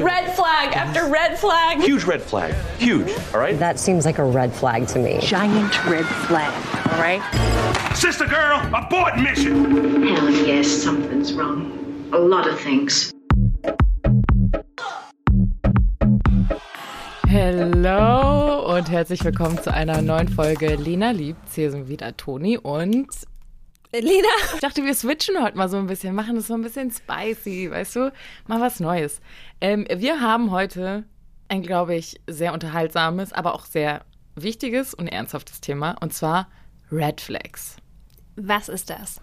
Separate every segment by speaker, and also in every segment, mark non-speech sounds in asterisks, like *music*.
Speaker 1: Red flag after red flag.
Speaker 2: Huge red flag. Huge, all right?
Speaker 3: That seems like a red flag to me.
Speaker 4: Giant red flag, all right?
Speaker 2: Sister girl, abort mission!
Speaker 5: Hell yes, something's wrong. A lot of things.
Speaker 6: Hello und herzlich willkommen zu einer neuen Folge Lena liebt. Hier sind wieder Toni und
Speaker 1: Lena.
Speaker 6: ich dachte, wir switchen heute mal so ein bisschen, machen das so ein bisschen spicy, weißt du? Mal was Neues. Ähm, wir haben heute ein, glaube ich, sehr unterhaltsames, aber auch sehr wichtiges und ernsthaftes Thema und zwar Red Flags.
Speaker 1: Was ist das?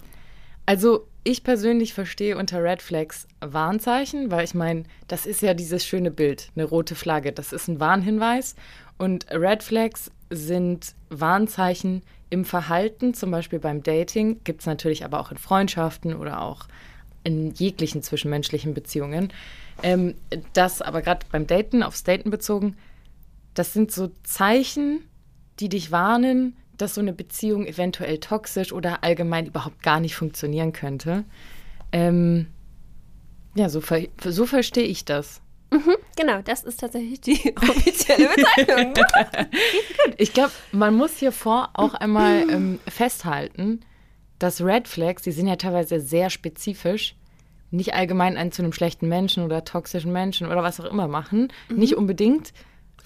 Speaker 6: Also ich persönlich verstehe unter Red Flags Warnzeichen, weil ich meine, das ist ja dieses schöne Bild, eine rote Flagge. Das ist ein Warnhinweis. Und Red Flags sind Warnzeichen im Verhalten, zum Beispiel beim Dating, gibt es natürlich aber auch in Freundschaften oder auch in jeglichen zwischenmenschlichen Beziehungen. Ähm, das aber gerade beim Daten, aufs Daten bezogen, das sind so Zeichen, die dich warnen, dass so eine Beziehung eventuell toxisch oder allgemein überhaupt gar nicht funktionieren könnte. Ähm, ja, so, ver so verstehe ich das.
Speaker 1: Genau, das ist tatsächlich die *laughs* offizielle Bezeichnung. *laughs*
Speaker 6: Ich glaube, man muss hier vor auch einmal ähm, festhalten, dass Red Flags, die sind ja teilweise sehr spezifisch, nicht allgemein einen zu einem schlechten Menschen oder toxischen Menschen oder was auch immer machen. Nicht unbedingt.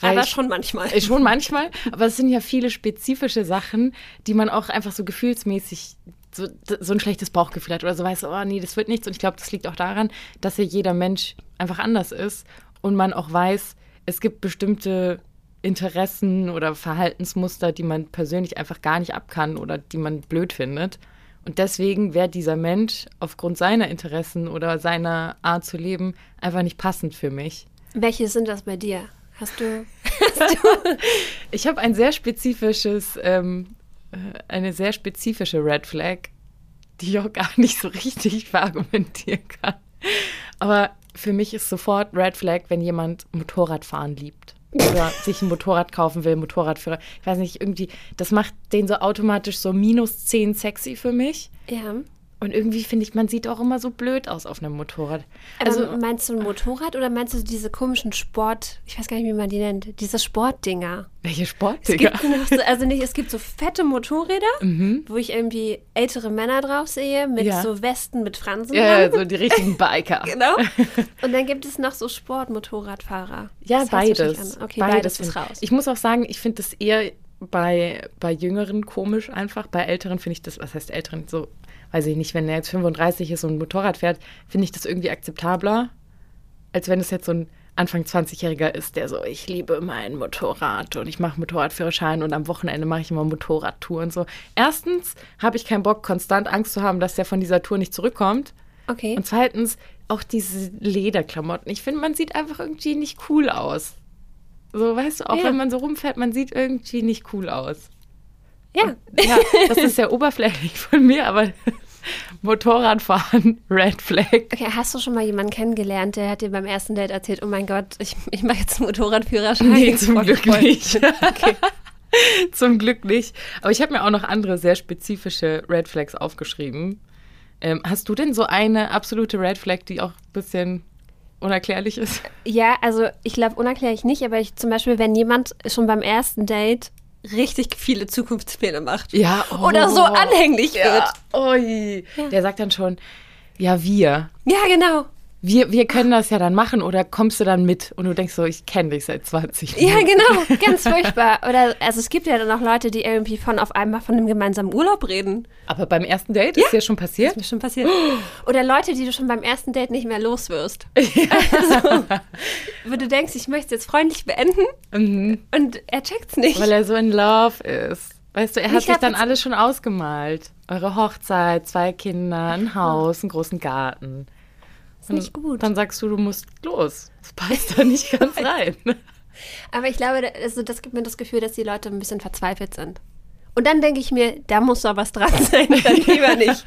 Speaker 1: Aber schon manchmal.
Speaker 6: Äh, Schon manchmal, aber es sind ja viele spezifische Sachen, die man auch einfach so gefühlsmäßig so, so ein schlechtes Bauchgefühl hat oder so weiß, oh nee, das wird nichts. Und ich glaube, das liegt auch daran, dass ja jeder Mensch einfach anders ist und man auch weiß, es gibt bestimmte Interessen oder Verhaltensmuster, die man persönlich einfach gar nicht ab kann oder die man blöd findet. Und deswegen wäre dieser Mensch aufgrund seiner Interessen oder seiner Art zu leben einfach nicht passend für mich.
Speaker 1: Welche sind das bei dir? Hast du. *laughs*
Speaker 6: Ich habe ein sehr spezifisches, ähm, äh, eine sehr spezifische Red Flag, die ich auch gar nicht so richtig *laughs* verargumentieren kann. Aber für mich ist sofort Red Flag, wenn jemand Motorradfahren liebt. Oder *laughs* sich ein Motorrad kaufen will, Motorradführer. Ich weiß nicht, irgendwie, das macht den so automatisch so minus 10 sexy für mich.
Speaker 1: Ja.
Speaker 6: Und irgendwie finde ich, man sieht auch immer so blöd aus auf einem Motorrad.
Speaker 1: Aber
Speaker 6: Also,
Speaker 1: meinst du ein Motorrad oder meinst du diese komischen Sport, ich weiß gar nicht, wie man die nennt, diese Sportdinger?
Speaker 6: welche Sport,
Speaker 1: Es
Speaker 6: Digga?
Speaker 1: gibt noch so, also nicht, es gibt so fette Motorräder,
Speaker 6: Mhm.
Speaker 1: wo ich irgendwie ältere Männer drauf sehe, mit
Speaker 6: Ja.
Speaker 1: so Westen mit Fransen.
Speaker 6: Ja,
Speaker 1: dran.
Speaker 6: so die richtigen Biker. *laughs*
Speaker 1: Genau. *laughs* Und dann gibt es noch so Sportmotorradfahrer.
Speaker 6: Ja,
Speaker 1: Das
Speaker 6: beides.
Speaker 1: Okay, beides, ist
Speaker 6: find-
Speaker 1: raus.
Speaker 6: Ich muss auch sagen, ich finde das eher bei, bei Jüngeren komisch einfach. Bei Älteren finde ich das, was heißt Älteren, so, weiß ich nicht, wenn er jetzt 35 ist und ein Motorrad fährt, finde ich das irgendwie akzeptabler, als wenn es jetzt so ein Anfang 20-Jähriger ist, der so, ich liebe mein Motorrad und ich mache Motorradführerschein und am Wochenende mache ich immer Motorradtour und so. Erstens habe ich keinen Bock, konstant Angst zu haben, dass der von dieser Tour nicht zurückkommt.
Speaker 1: Okay.
Speaker 6: Und zweitens auch diese Lederklamotten. Ich finde, man sieht einfach irgendwie nicht cool aus. So, weißt du, auch
Speaker 1: Ja.
Speaker 6: wenn man so rumfährt, man sieht irgendwie nicht cool aus.
Speaker 1: Ja.
Speaker 6: Ja, das ist sehr oberflächlich von mir, aber *laughs* Motorradfahren, Red Flag.
Speaker 1: Okay, hast du schon mal jemanden kennengelernt, der hat dir beim ersten Date erzählt, oh mein Gott, ich, ich mache jetzt einen Motorradführerschein?
Speaker 6: Nee, zum Glück
Speaker 1: voll.
Speaker 6: nicht. *laughs* *laughs* zum Glück nicht. Aber ich habe mir auch noch andere sehr spezifische Red Flags aufgeschrieben. Ähm, hast du denn so eine absolute Red Flag, die auch ein bisschen unerklärlich ist?
Speaker 1: Ja, also ich glaube unerklärlich nicht, aber ich zum Beispiel, wenn jemand schon beim ersten Date richtig viele Zukunftspläne macht.
Speaker 6: Ja,
Speaker 1: Oder so anhänglich
Speaker 6: Ja,
Speaker 1: wird.
Speaker 6: ui. Der sagt dann schon, ja, wir.
Speaker 1: Ja, genau.
Speaker 6: Wir, wir können das ja dann machen oder kommst du dann mit? Und du denkst so, ich kenne dich seit 20
Speaker 1: Ja,
Speaker 6: Minuten.
Speaker 1: genau. *laughs* Ganz furchtbar. Oder also es gibt ja dann auch Leute, die irgendwie von auf einmal von einem gemeinsamen Urlaub reden.
Speaker 6: Aber beim ersten Date ist ja schon passiert?
Speaker 1: Ist mir schon passiert. Oder Leute, die du schon beim ersten Date nicht mehr los wirst. *laughs* Also, wo du denkst, ich möchte es jetzt freundlich beenden und er checkt's nicht.
Speaker 6: Weil er so in love ist. Weißt du, er hat
Speaker 1: Ich
Speaker 6: sich dann alles schon ausgemalt. Eure Hochzeit, zwei Kinder, ein Haus, einen großen Garten.
Speaker 1: Ist nicht gut.
Speaker 6: Dann sagst du, du musst los. Das passt da nicht ganz *laughs* rein.
Speaker 1: Aber ich glaube, also das gibt mir das Gefühl, dass die Leute ein bisschen verzweifelt sind. Und dann denke ich mir, da muss doch was dran sein, *laughs* dann lieber nicht.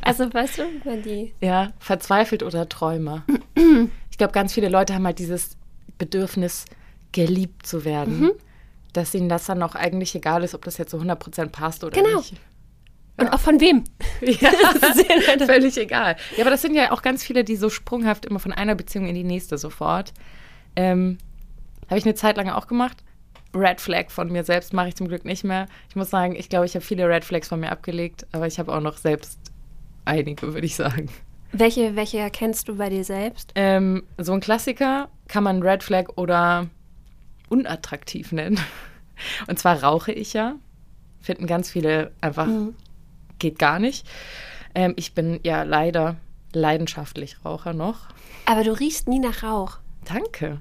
Speaker 1: Also weißt du, wenn die.
Speaker 6: Ja, verzweifelt oder Träumer. *clears throat* Ich glaube, ganz viele Leute haben halt dieses Bedürfnis, geliebt zu werden, dass ihnen das dann auch eigentlich egal ist, ob das jetzt so 100% passt oder
Speaker 1: Genau.
Speaker 6: nicht.
Speaker 1: Und auch von wem? *laughs*
Speaker 6: Ja, *laughs* völlig egal. Ja, aber das sind ja auch ganz viele, die so sprunghaft immer von einer Beziehung in die nächste sofort. Ähm, habe ich eine Zeit lang auch gemacht. Red Flag von mir selbst mache ich zum Glück nicht mehr. Ich muss sagen, ich glaube, ich habe viele Red Flags von mir abgelegt, aber ich habe auch noch selbst einige, würde ich sagen.
Speaker 1: Welche, welche erkennst du bei dir selbst?
Speaker 6: Ähm, so ein Klassiker kann man Red Flag oder unattraktiv nennen. *laughs* Und zwar rauche ich ja. Finden ganz viele einfach, geht gar nicht. Ähm, ich bin ja leider leidenschaftlich Raucher noch.
Speaker 1: Aber du riechst nie nach Rauch.
Speaker 6: Danke.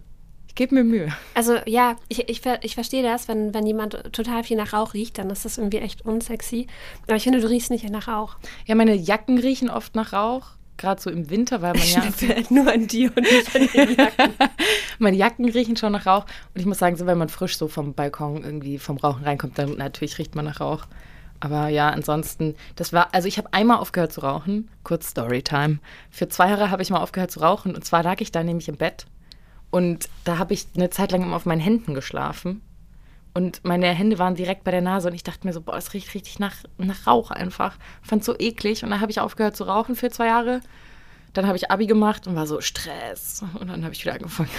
Speaker 6: Ich gebe mir Mühe.
Speaker 1: Also ja, ich, ich, ich verstehe das, wenn, wenn jemand total viel nach Rauch riecht, dann ist das irgendwie echt unsexy. Aber ich finde, du riechst nicht nach Rauch.
Speaker 6: Ja, meine Jacken riechen oft nach Rauch. Gerade so im Winter, weil man *laughs* ja.
Speaker 1: nur an dir und nicht an den Jacken. *laughs*
Speaker 6: Meine Jacken riechen schon nach Rauch. Und ich muss sagen, so wenn man frisch so vom Balkon irgendwie vom Rauchen reinkommt, dann natürlich riecht man nach Rauch. Aber ja, ansonsten, das war, also ich habe einmal aufgehört zu rauchen, kurz Storytime. Für zwei Jahre habe ich mal aufgehört zu rauchen und zwar lag ich da nämlich im Bett und da habe ich eine Zeit lang immer auf meinen Händen geschlafen und meine Hände waren direkt bei der Nase und ich dachte mir so, boah, es riecht richtig nach, nach Rauch einfach. Fand so eklig und dann habe ich aufgehört zu rauchen für zwei Jahre. Dann habe ich Abi gemacht und war so Stress und dann habe ich wieder angefangen.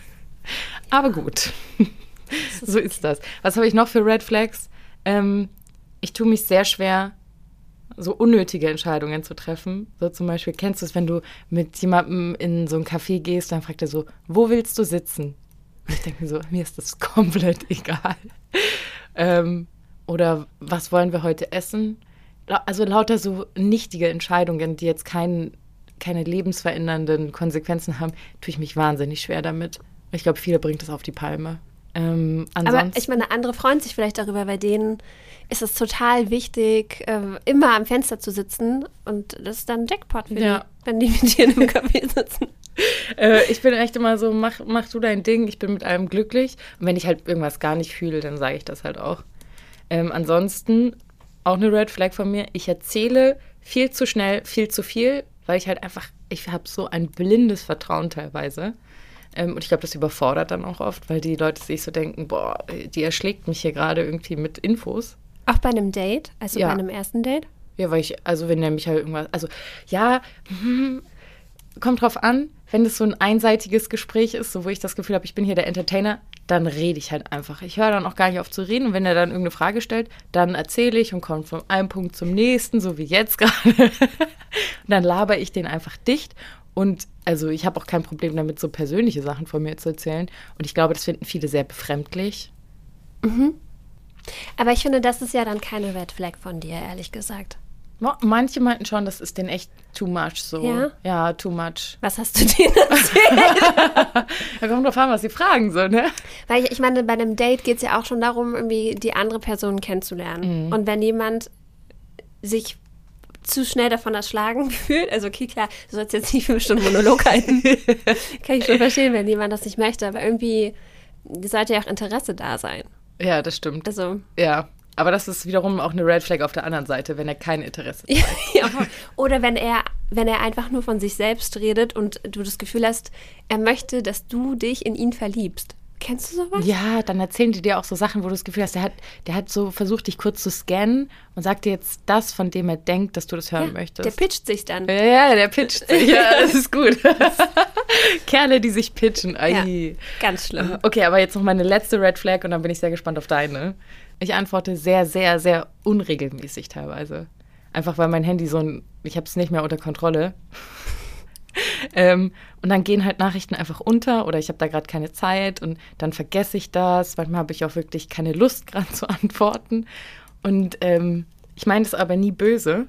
Speaker 6: *laughs* Aber gut, *laughs* so ist das. Was habe ich noch für Red Flags? Ähm, ich tue mich sehr schwer, so unnötige Entscheidungen zu treffen. So zum Beispiel, kennst du es, wenn du mit jemandem in so ein Café gehst, dann fragt er so, wo willst du sitzen? Und ich denke mir so, mir ist das *laughs* komplett egal. Ähm, oder was wollen wir heute essen? Also lauter so nichtige Entscheidungen, die jetzt kein, keine lebensverändernden Konsequenzen haben, tue ich mich wahnsinnig schwer damit. Ich glaube, viele bringt das auf die Palme. Ähm,
Speaker 1: Aber ich meine, andere freuen sich vielleicht darüber, bei denen ist es total wichtig, äh, immer am Fenster zu sitzen und das ist dann ein Jackpot für
Speaker 6: Ja.
Speaker 1: die, wenn die mit dir in einem *laughs* Café sitzen.
Speaker 6: Äh, ich bin echt immer so, mach, mach du dein Ding, ich bin mit allem glücklich. Und wenn ich halt irgendwas gar nicht fühle, dann sage ich das halt auch. Ähm, ansonsten auch eine Red Flag von mir. Ich erzähle viel zu schnell, viel zu viel, weil ich halt einfach, ich habe so ein blindes Vertrauen teilweise. Ähm, und ich glaube, das überfordert dann auch oft, weil die Leute sich so denken, boah, die erschlägt mich hier gerade irgendwie mit Infos.
Speaker 1: Auch bei einem Date, also
Speaker 6: Ja.
Speaker 1: bei einem ersten Date.
Speaker 6: Ja, weil ich, also wenn der mich halt irgendwas, also ja, hm, kommt drauf an, wenn es so ein einseitiges Gespräch ist, so wo ich das Gefühl habe, ich bin hier der Entertainer, dann rede ich halt einfach. Ich höre dann auch gar nicht auf zu reden und wenn er dann irgendeine Frage stellt, dann erzähle ich und komme von einem Punkt zum nächsten, so wie jetzt *laughs* gerade. und dann laber ich den einfach dicht und also ich habe auch kein Problem damit, so persönliche Sachen von mir zu erzählen und ich glaube, das finden viele sehr befremdlich.
Speaker 1: Aber ich finde, das ist ja dann keine Red Flag von dir, ehrlich gesagt.
Speaker 6: Manche meinten schon, das ist denen echt too much so.
Speaker 1: Ja?
Speaker 6: Ja, too much.
Speaker 1: Was hast du denen *laughs* erzählt? *laughs*
Speaker 6: Da kommt drauf an, was sie fragen, so, ne?
Speaker 1: Weil ich, ich meine, bei einem Date geht es ja auch schon darum, irgendwie die andere Person kennenzulernen.
Speaker 6: Mhm.
Speaker 1: Und wenn jemand sich zu schnell davon erschlagen *laughs* fühlt, also okay, klar, du sollst jetzt nicht fünf Stunden Monolog halten. Kann ich schon verstehen, wenn jemand das nicht möchte, aber irgendwie sollte ja auch Interesse da sein.
Speaker 6: Ja, das stimmt.
Speaker 1: Also,
Speaker 6: Ja. Aber das ist wiederum auch eine Red Flag auf der anderen Seite, wenn er kein Interesse hat. *laughs*
Speaker 1: ja, oder wenn er, wenn er einfach nur von sich selbst redet und du das Gefühl hast, er möchte, dass du dich in ihn verliebst. Kennst du sowas?
Speaker 6: Ja, dann erzählen die dir auch so Sachen, wo du das Gefühl hast, der hat, der hat so versucht, dich kurz zu scannen und sagt dir jetzt das, von dem er denkt, dass du das hören möchtest.
Speaker 1: Der pitcht sich dann.
Speaker 6: ja, ja, der pitcht sich. *laughs* Ja, das ist gut. *laughs* Kerle, die sich pitchen. Ai.
Speaker 1: Ja, ganz schlimm.
Speaker 6: Okay, aber jetzt noch meine letzte Red Flag und dann bin ich sehr gespannt auf deine. Ich antworte sehr, sehr, sehr unregelmäßig teilweise. Einfach weil mein Handy so ein, ich habe es nicht mehr unter Kontrolle. *laughs* ähm, und dann gehen halt Nachrichten einfach unter oder ich habe da gerade keine Zeit und dann vergesse ich das. Manchmal habe ich auch wirklich keine Lust *laughs* gerade zu antworten. Und ähm, ich meine das aber nie böse.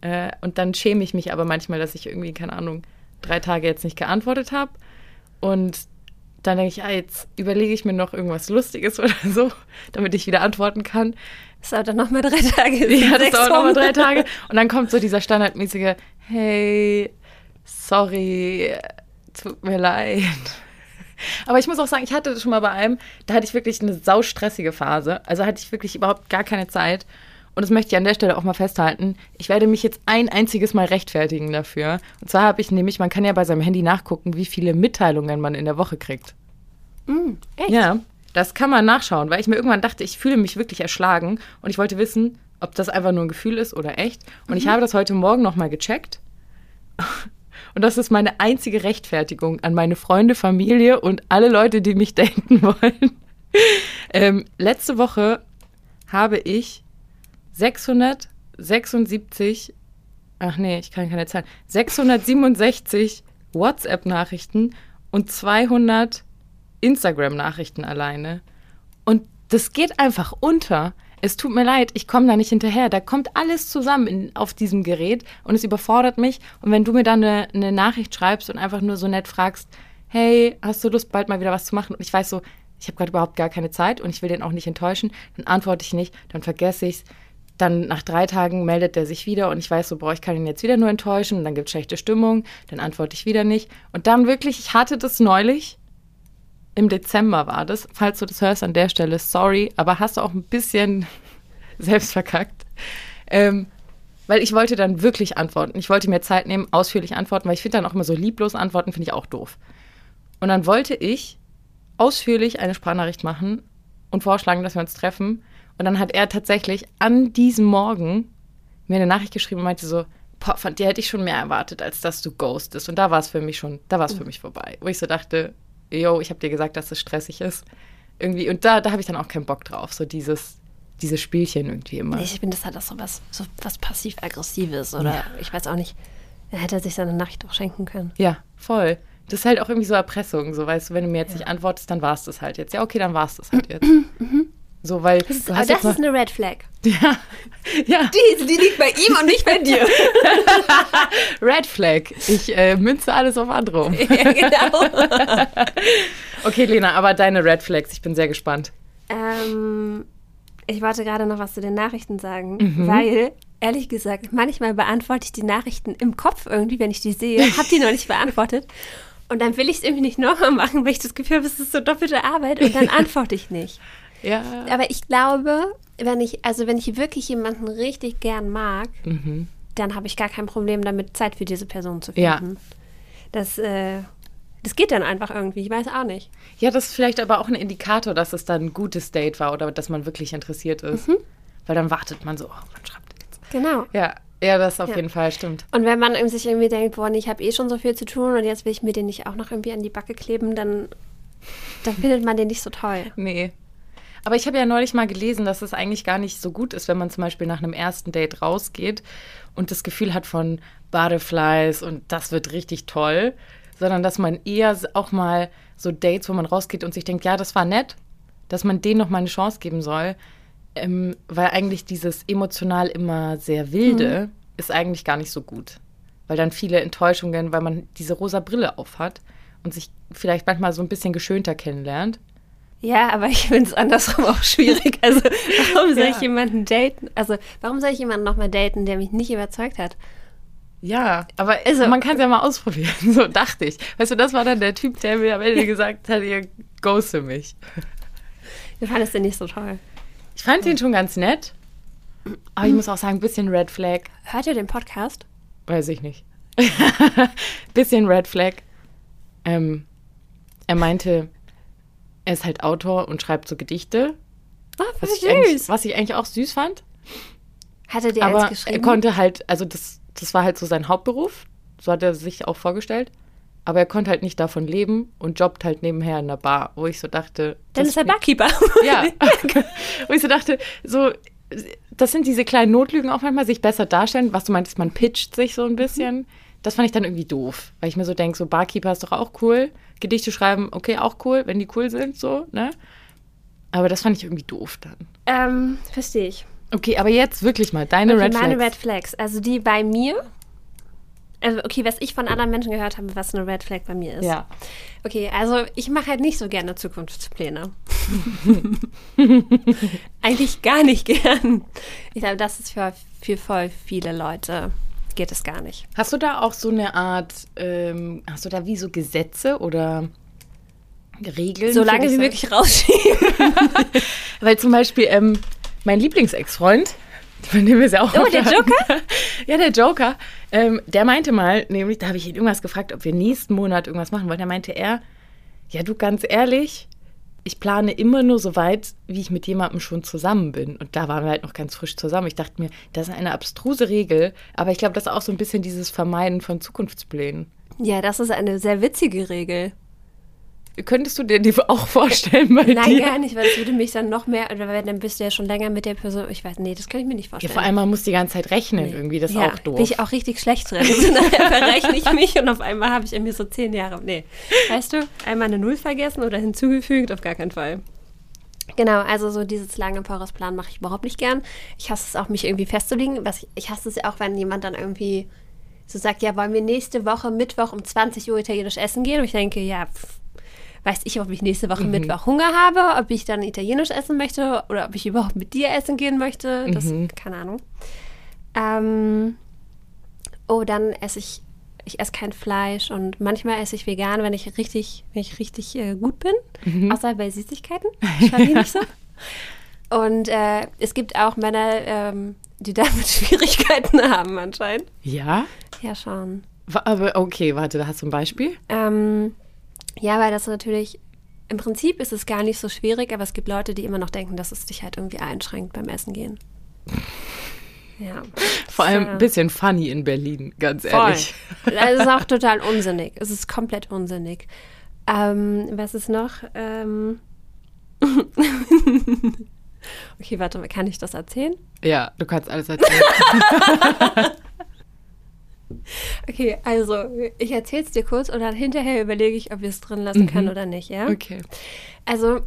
Speaker 6: Äh, und dann schäme ich mich aber manchmal, dass ich irgendwie, keine Ahnung, drei Tage jetzt nicht geantwortet habe. Und dann denke ich, ah, jetzt überlege ich mir noch irgendwas Lustiges *laughs* oder so, damit ich wieder antworten kann.
Speaker 1: Das dauert dann nochmal drei Tage.
Speaker 6: Ja, das dauert nochmal drei Tage. Und dann kommt so dieser standardmäßige, hey, sorry, tut mir leid. Aber ich muss auch sagen, ich hatte das schon mal bei einem, da hatte ich wirklich eine saustressige Phase. Also hatte ich wirklich überhaupt gar keine Zeit. Und das möchte ich an der Stelle auch mal festhalten. Ich werde mich jetzt ein einziges Mal rechtfertigen dafür. Und zwar habe ich nämlich, man kann ja bei seinem Handy nachgucken, wie viele Mitteilungen man in der Woche kriegt.
Speaker 1: Echt?
Speaker 6: Ja, das kann man nachschauen, weil ich mir irgendwann dachte, ich fühle mich wirklich erschlagen und ich wollte wissen, ob das einfach nur ein Gefühl ist oder echt. Und ich habe das heute Morgen nochmal gecheckt. Und das ist meine einzige Rechtfertigung an meine Freunde, Familie und alle Leute, die mich *laughs* daten wollen. ähm, letzte Woche habe ich 676, ach nee, ich kann keine Zahlen, 667 WhatsApp-Nachrichten und 200 Instagram-Nachrichten alleine. Und das geht einfach unter. Es tut mir leid, ich komme da nicht hinterher. Da kommt alles zusammen in, auf diesem Gerät und es überfordert mich. Und wenn du mir dann eine, eine Nachricht schreibst und einfach nur so nett fragst, hey, hast du Lust, bald mal wieder was zu machen? Und ich weiß so, ich habe gerade überhaupt gar keine Zeit und ich will den auch nicht enttäuschen, dann antworte ich nicht, dann vergesse ich es. Dann nach drei Tagen meldet er sich wieder und ich weiß so, boah, ich kann ihn jetzt wieder nur enttäuschen. Und dann gibt es schlechte Stimmung, dann antworte ich wieder nicht. Und dann wirklich, ich hatte das neulich, im Dezember war das. Falls du das hörst an der Stelle, sorry, aber hast du auch ein bisschen *laughs* selbst verkackt. Ähm, weil ich wollte dann wirklich antworten. Ich wollte mir Zeit nehmen, ausführlich antworten, weil ich finde dann auch immer so lieblos antworten, finde ich auch doof. Und dann wollte ich ausführlich eine Sprachnachricht machen und vorschlagen, dass wir uns treffen. Und dann hat er tatsächlich an diesem Morgen mir eine Nachricht geschrieben und meinte so, boah, von dir hätte ich schon mehr erwartet, als dass du ghostest. Und da war es für mich schon, da war es für mich vorbei. Wo ich so dachte, yo, ich habe dir gesagt, dass es stressig ist. Irgendwie, und da, da habe ich dann auch keinen Bock drauf, so dieses, dieses Spielchen irgendwie immer.
Speaker 1: Ich finde, das hat auch so was, so was passiv-aggressives oder ja. ich weiß auch nicht. Er hätte sich seine Nachricht auch schenken können.
Speaker 6: Ja, voll. Das ist halt auch irgendwie so Erpressung, so weißt du, wenn du mir jetzt ja. nicht antwortest, dann war es das halt jetzt. Ja, okay, dann war es das halt *clears throat* jetzt. Mhm. So, weil
Speaker 1: das ist, das ist eine Red Flag. *laughs*
Speaker 6: Ja. ja.
Speaker 1: Die, die liegt bei ihm und nicht bei dir. *laughs*
Speaker 6: Red Flag. Ich äh, münze alles auf andere um. *laughs*
Speaker 1: ja, genau.
Speaker 6: okay, Lena, aber deine Red Flags, ich bin sehr gespannt.
Speaker 1: Ähm, ich wollte gerade noch was zu den Nachrichten sagen, mhm. weil ehrlich gesagt, manchmal beantworte ich die Nachrichten im Kopf irgendwie, wenn ich die sehe, habe die noch nicht beantwortet. Und dann will ich es irgendwie nicht nochmal machen, weil ich das Gefühl habe, es ist so doppelte Arbeit und dann antworte ich nicht.
Speaker 6: Ja.
Speaker 1: Aber ich glaube, wenn ich, also wenn ich wirklich jemanden richtig gern mag,
Speaker 6: mhm.
Speaker 1: dann habe ich gar kein Problem damit, Zeit für diese Person zu finden.
Speaker 6: Ja.
Speaker 1: Das, äh, das geht dann einfach irgendwie, ich weiß auch nicht.
Speaker 6: Ja, das ist vielleicht aber auch ein Indikator, dass es dann ein gutes Date war oder dass man wirklich interessiert ist.
Speaker 1: Mhm.
Speaker 6: Weil dann wartet man so, oh, wann schreibt jetzt?
Speaker 1: Genau.
Speaker 6: Ja, ja, das auf
Speaker 1: Ja.
Speaker 6: jeden Fall stimmt.
Speaker 1: Und wenn man sich irgendwie denkt, boah, ich habe eh schon so viel zu tun und jetzt will ich mir den nicht auch noch irgendwie an die Backe kleben, dann, dann findet man den nicht so toll.
Speaker 6: Nee. Aber ich habe ja neulich mal gelesen, dass es eigentlich gar nicht so gut ist, wenn man zum Beispiel nach einem ersten Date rausgeht und das Gefühl hat von Butterflies und das wird richtig toll, sondern dass man eher auch mal so Dates, wo man rausgeht und sich denkt, ja, das war nett, dass man denen noch mal eine Chance geben soll, ähm, weil eigentlich dieses emotional immer sehr wilde ist eigentlich gar nicht so gut, weil dann viele Enttäuschungen, weil man diese rosa Brille aufhat und sich vielleicht manchmal so ein bisschen geschönter kennenlernt.
Speaker 1: Ja, aber ich finde es andersrum *laughs* auch schwierig. Also, warum soll
Speaker 6: Ja.
Speaker 1: ich jemanden daten? Also, warum soll ich jemanden nochmal daten, der mich nicht überzeugt hat?
Speaker 6: Ja, aber
Speaker 1: Also-
Speaker 6: man kann es ja mal ausprobieren, *laughs* so dachte ich. Weißt du, das war dann der Typ, der mir am Ende gesagt hat, ihr ghoste mich.
Speaker 1: Du fandest den nicht so toll.
Speaker 6: Ich fand ihn schon ganz nett, aber ich muss auch sagen, ein bisschen Red Flag,
Speaker 1: Hört ihr den Podcast?
Speaker 6: weiß ich nicht. *laughs* bisschen Red Flag. Ähm, er meinte, er ist halt Autor und schreibt so Gedichte,
Speaker 1: Oh,
Speaker 6: was
Speaker 1: voll
Speaker 6: ich, eigentlich,
Speaker 1: süß.
Speaker 6: was ich eigentlich auch süß fand.
Speaker 1: Hat er dir
Speaker 6: aber
Speaker 1: geschrieben?
Speaker 6: er konnte halt, also das, das war halt so sein Hauptberuf, so hat er sich auch vorgestellt. Aber er konnte halt nicht davon leben und jobbt halt nebenher in der Bar, wo ich so dachte.
Speaker 1: Dann
Speaker 6: das
Speaker 1: ist er Barkeeper. *laughs*
Speaker 6: Ja. *laughs* wo ich so dachte, so, das sind diese kleinen Notlügen auch manchmal, sich besser darstellen. Was du meintest, man pitcht sich so ein bisschen. Das fand ich dann irgendwie doof, weil ich mir so denke, so Barkeeper ist doch auch cool. Gedichte schreiben, okay, auch cool, wenn die cool sind, so, ne? Aber das fand ich irgendwie doof dann.
Speaker 1: ähm, verstehe ich.
Speaker 6: Okay, aber jetzt wirklich mal, deine
Speaker 1: Okay,
Speaker 6: Red
Speaker 1: meine
Speaker 6: Flags.
Speaker 1: Red Flags. Also die bei mir. Also okay, was ich von anderen Menschen gehört habe, was eine Red Flag bei mir ist.
Speaker 6: Ja.
Speaker 1: Okay, also ich mache halt nicht so gerne Zukunftspläne. *laughs* Eigentlich gar nicht gern. Ich glaube, das ist für, für voll viele Leute geht es gar nicht.
Speaker 6: Hast du da auch so eine Art, ähm, hast du da wie so Gesetze oder Regeln?
Speaker 1: So lange wie möglich rausschieben. *laughs*
Speaker 6: Weil zum Beispiel ähm, mein Lieblingsex-Freund, von dem wir es ja auch
Speaker 1: Oh, der. Joker? *laughs*
Speaker 6: ja, der Joker. Ähm, der meinte mal, nämlich, da habe ich ihn irgendwas gefragt, ob wir nächsten Monat irgendwas machen wollen. Da meinte er, ja, du ganz ehrlich, ich plane immer nur so weit, wie ich mit jemandem schon zusammen bin. Und da waren wir halt noch ganz frisch zusammen. Ich dachte mir, das ist eine abstruse Regel, aber ich glaube, das ist auch so ein bisschen dieses Vermeiden von Zukunftsplänen.
Speaker 1: Ja, das ist eine sehr witzige Regel.
Speaker 6: Könntest du dir die *laughs* auch vorstellen bei
Speaker 1: Nein,
Speaker 6: dir?
Speaker 1: gar nicht, weil das würde mich dann noch mehr, oder weil dann bist du ja schon länger mit der Person. Ich weiß, nee, das kann ich mir nicht
Speaker 6: Ja,
Speaker 1: vorstellen.
Speaker 6: vor allem, man muss die ganze Zeit rechnen
Speaker 1: Nee.
Speaker 6: irgendwie, das ist
Speaker 1: ja,
Speaker 6: auch doof.
Speaker 1: Bin ich auch richtig schlecht drin. Also verrechne ich mich und auf einmal habe ich irgendwie so zehn Jahre. Nee. Weißt du, einmal eine Null vergessen oder hinzugefügt, auf gar keinen Fall. Genau, also so dieses lange Vorausplan mache ich überhaupt nicht gern. Ich hasse es auch, mich irgendwie festzulegen. Was ich, ich hasse es ja auch, wenn jemand dann irgendwie so sagt, ja, wollen wir nächste Woche Mittwoch um 20 Uhr italienisch essen gehen? Und ich denke, ja, pff, weiß ich, ob ich nächste Woche Mittwoch Hunger habe, ob ich dann italienisch essen möchte oder ob ich überhaupt mit dir essen gehen möchte. Das, keine Ahnung. Ähm, oh, dann esse ich, ich esse kein Fleisch und manchmal esse ich vegan, wenn ich richtig, wenn ich richtig äh, gut bin. Außer bei Süßigkeiten. *laughs* Die nicht so. Und äh, es gibt auch Männer, ähm, die *laughs* damit Schwierigkeiten haben anscheinend.
Speaker 6: ja?
Speaker 1: Ja, schon.
Speaker 6: Aber okay, warte, da hast du ein Beispiel?
Speaker 1: Ähm, ja, weil das natürlich, im Prinzip ist es gar nicht so schwierig, aber es gibt Leute, die immer noch denken, dass es dich halt irgendwie einschränkt beim Essen gehen. Ja.
Speaker 6: Vor allem ein bisschen funny in Berlin, ganz
Speaker 1: Voll.
Speaker 6: ehrlich. *laughs*
Speaker 1: Das ist auch total *laughs* unsinnig. Es ist komplett unsinnig. Ähm, was ist noch? Ähm *laughs* okay, warte mal, kann ich das erzählen?
Speaker 6: Ja, du kannst alles erzählen.
Speaker 1: Okay, also ich erzähle es dir kurz und dann hinterher überlege ich, ob wir es drin lassen können oder nicht, ja?
Speaker 6: Okay.
Speaker 1: Also,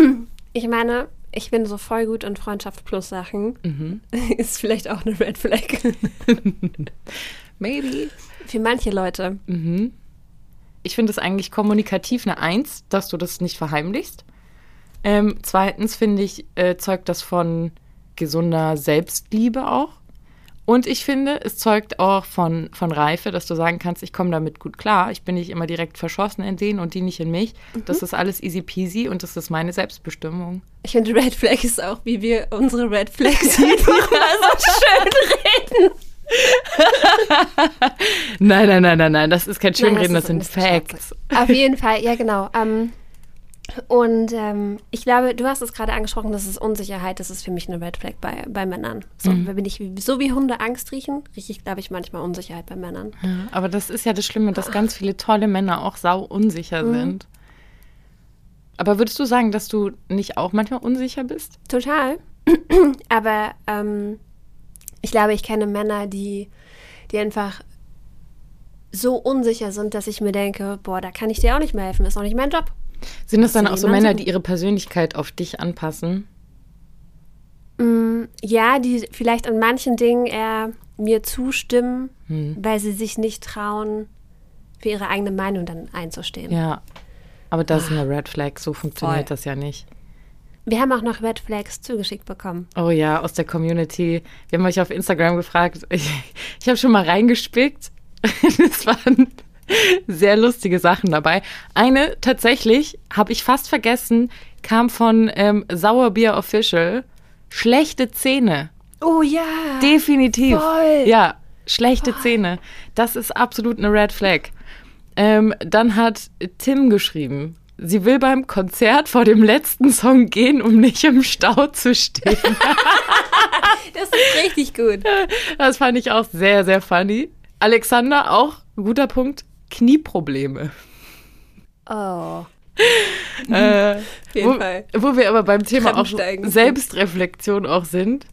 Speaker 1: *clears throat* ich meine, ich bin so voll gut in Freundschaft plus Sachen. *laughs* Ist vielleicht auch eine Red Flag. *laughs*
Speaker 6: Maybe.
Speaker 1: Für manche Leute.
Speaker 6: Ich finde es eigentlich kommunikativ eine Eins, dass du das nicht verheimlichst. Ähm, zweitens finde ich, äh, zeugt das von gesunder Selbstliebe auch. Und ich finde, es zeugt auch von, von Reife, dass du sagen kannst, ich komme damit gut klar. Ich bin nicht immer direkt verschossen in denen und die nicht in mich. Das ist alles easy peasy und das ist meine Selbstbestimmung.
Speaker 1: Ich finde, Red Flag ist auch, wie wir unsere Red Flags *laughs* einfach mal so schön reden. *laughs*
Speaker 6: Nein, nein, nein, nein, nein, das ist kein Schönreden,
Speaker 1: Nein,
Speaker 6: das sind
Speaker 1: ein bisschen
Speaker 6: Facts.
Speaker 1: Auf *laughs* jeden Fall, ja genau. Ähm, und ähm, ich glaube, du hast es gerade angesprochen, das ist Unsicherheit, das ist für mich eine Red Flag bei, bei Männern. So,
Speaker 6: Mhm.
Speaker 1: wenn ich wie- so wie Hunde Angst riechen, rieche ich, glaube ich, manchmal Unsicherheit bei Männern.
Speaker 6: Ja, aber das ist ja das Schlimme, dass ganz viele tolle Männer auch sau unsicher sind. Aber würdest du sagen, dass du nicht auch manchmal unsicher bist?
Speaker 1: Total. *clears throat* Aber ähm, ich glaube, ich kenne Männer, die, die einfach so unsicher sind, dass ich mir denke, boah, da kann ich dir auch nicht mehr helfen, ist auch nicht mein Job.
Speaker 6: Sind das dann auch so Männer, die ihre Persönlichkeit auf dich anpassen?
Speaker 1: Ja, die vielleicht an manchen Dingen eher mir zustimmen,
Speaker 6: Hm.
Speaker 1: weil sie sich nicht trauen, für ihre eigene Meinung dann einzustehen.
Speaker 6: Ja. Aber das ist eine Red Flag, so funktioniert
Speaker 1: Voll.
Speaker 6: das ja nicht.
Speaker 1: Wir haben auch noch Red Flags zugeschickt bekommen.
Speaker 6: Oh ja, aus der Community. Wir haben euch auf Instagram gefragt. Ich, ich habe schon mal reingespickt. Es *laughs* waren *laughs* sehr lustige Sachen dabei. Eine tatsächlich, habe ich fast vergessen, kam von ähm, Sauerbier Official. Schlechte Zähne.
Speaker 1: Oh ja!
Speaker 6: Definitiv.
Speaker 1: Voll.
Speaker 6: Ja, schlechte Zähne. Das ist absolut eine Red Flag. Ähm, dann hat Tim geschrieben, sie will beim Konzert vor dem letzten Song gehen, um nicht im Stau zu stehen. *laughs* *laughs*
Speaker 1: Das ist richtig gut.
Speaker 6: Das fand ich auch sehr, sehr funny. Alexander, auch guter Punkt, Knieprobleme.
Speaker 1: Oh.
Speaker 6: Äh,
Speaker 1: Auf jeden
Speaker 6: wo,
Speaker 1: Fall.
Speaker 6: wo wir aber beim Thema auch. Selbstreflexion auch sind.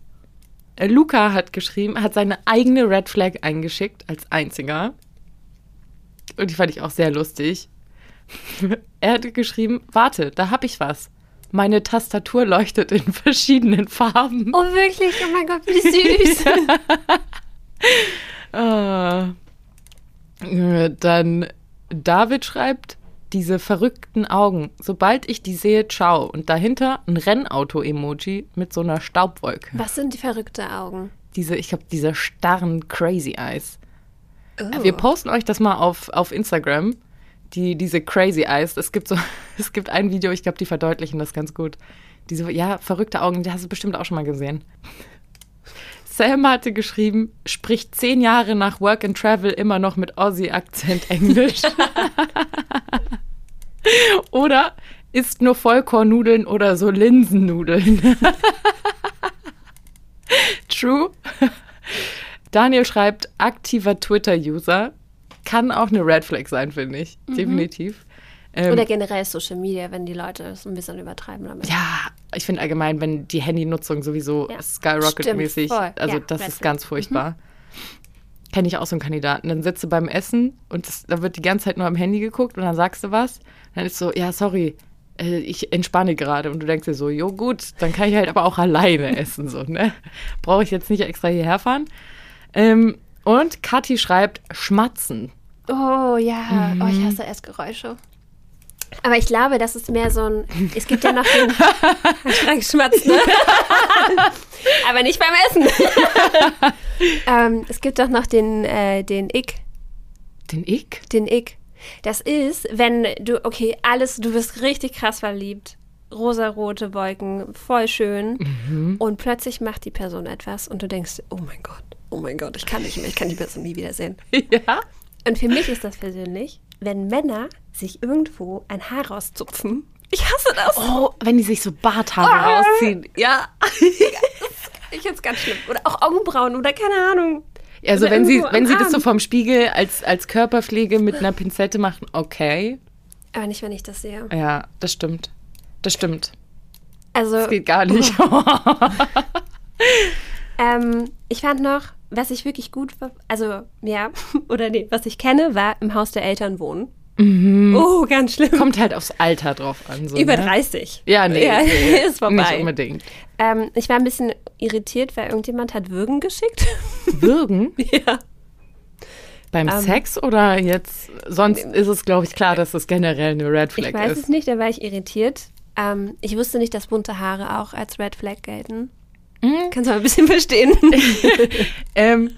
Speaker 6: Äh, Luca hat geschrieben, hat seine eigene Red Flag eingeschickt als einziger. Und die fand ich auch sehr lustig. *laughs* er hatte geschrieben, warte, da hab ich was. Meine Tastatur leuchtet in *laughs* verschiedenen Farben.
Speaker 1: Oh, wirklich? Oh mein Gott, wie süß.
Speaker 6: Äh, *laughs* Dann David schreibt, diese verrückten Augen. Sobald ich die sehe, ciao. Und dahinter ein Rennauto-Emoji mit so einer Staubwolke.
Speaker 1: Was sind die verrückte Augen?
Speaker 6: Diese, ich glaube, diese starren Crazy Eyes.
Speaker 1: Oh.
Speaker 6: Wir posten euch das mal auf, auf Instagram. Die, diese Crazy Eyes. Es gibt so, *laughs* es gibt ein Video, ich glaube, die verdeutlichen das ganz gut. Diese, ja, verrückte Augen, die hast du bestimmt auch schon mal gesehen. Sam hatte geschrieben, spricht zehn Jahre nach Work and Travel immer noch mit Aussie-Akzent Englisch. *laughs* Oder isst nur Vollkornnudeln oder so Linsennudeln. *laughs* True. Daniel schreibt, aktiver Twitter-User. Kann auch eine Red Flag sein, finde ich. Definitiv. Ähm,
Speaker 1: Oder generell Social Media, wenn die Leute es ein bisschen übertreiben damit.
Speaker 6: ja, ich finde allgemein, wenn die Handynutzung sowieso
Speaker 1: Ja.
Speaker 6: skyrocket-mäßig, also
Speaker 1: Ja,
Speaker 6: das ist ganz furchtbar. Kenne ich auch so einen Kandidaten. Dann sitzt du beim Essen und das, da wird die ganze Zeit nur am Handy geguckt und dann sagst du was. Und dann ist so, ja, sorry, äh, ich entspanne gerade. Und du denkst dir so, jo gut, dann kann ich halt aber auch alleine *laughs* essen. So, ne? Brauche ich jetzt nicht extra hierher fahren. Ähm, und Kathi schreibt, schmatzen.
Speaker 1: Oh ja, oh,
Speaker 6: Mhm.
Speaker 1: ich hasse Essgeräusche. Aber ich glaube, das ist mehr so ein. Es gibt ja noch den. Geschmatzt, ne? *laughs* Aber nicht beim Essen. *laughs* ähm, es gibt doch noch den, äh, den Ick.
Speaker 6: Den Ick?
Speaker 1: Den Ick. Das ist, wenn du, okay, alles, du bist richtig krass verliebt. Rosarote Wolken, voll schön.
Speaker 6: Mhm.
Speaker 1: Und plötzlich macht die Person etwas und du denkst, oh mein Gott, oh mein Gott, ich kann nicht mehr, ich kann die Person nie wiedersehen. *laughs*
Speaker 6: Ja.
Speaker 1: Und für mich ist das persönlich, wenn Männer sich irgendwo ein Haar rauszupfen. Ich hasse das.
Speaker 6: Oh, wenn die sich so Barthaare
Speaker 1: Ah.
Speaker 6: rausziehen. Ja. *laughs*
Speaker 1: Ich finde es ganz schlimm. Oder auch Augenbrauen oder keine Ahnung.
Speaker 6: Also
Speaker 1: Oder
Speaker 6: wenn sie, wenn sie das so vom Spiegel als, als Körperpflege mit einer Pinzette machen, okay.
Speaker 1: Aber nicht, wenn ich das sehe.
Speaker 6: Ja, das stimmt. Das stimmt.
Speaker 1: Also,
Speaker 6: Das geht gar nicht. *laughs*
Speaker 1: ähm, ich fand noch, was ich wirklich gut, war- also, ja, *laughs* oder nee, was ich kenne, war im Haus der Eltern wohnen. Oh, ganz schlimm.
Speaker 6: Kommt halt aufs Alter drauf an. So,
Speaker 1: Über
Speaker 6: ne?
Speaker 1: 30.
Speaker 6: Ja, nee.
Speaker 1: Ja,
Speaker 6: nee, *laughs*
Speaker 1: ist vorbei.
Speaker 6: Nicht unbedingt.
Speaker 1: Ähm, ich war ein bisschen irritiert, weil irgendjemand hat Würgen geschickt. *laughs*
Speaker 6: Würgen?
Speaker 1: ja.
Speaker 6: Beim
Speaker 1: Ähm.
Speaker 6: Sex oder jetzt? Sonst ist es, glaube ich, klar, dass das generell eine Red Flag
Speaker 1: Ich weiß
Speaker 6: ist.
Speaker 1: es nicht, da war ich irritiert. Ähm, ich wusste nicht, dass bunte Haare auch als Red Flag gelten.
Speaker 6: Mhm.
Speaker 1: Kannst du mal ein bisschen verstehen? *laughs*
Speaker 6: Ähm,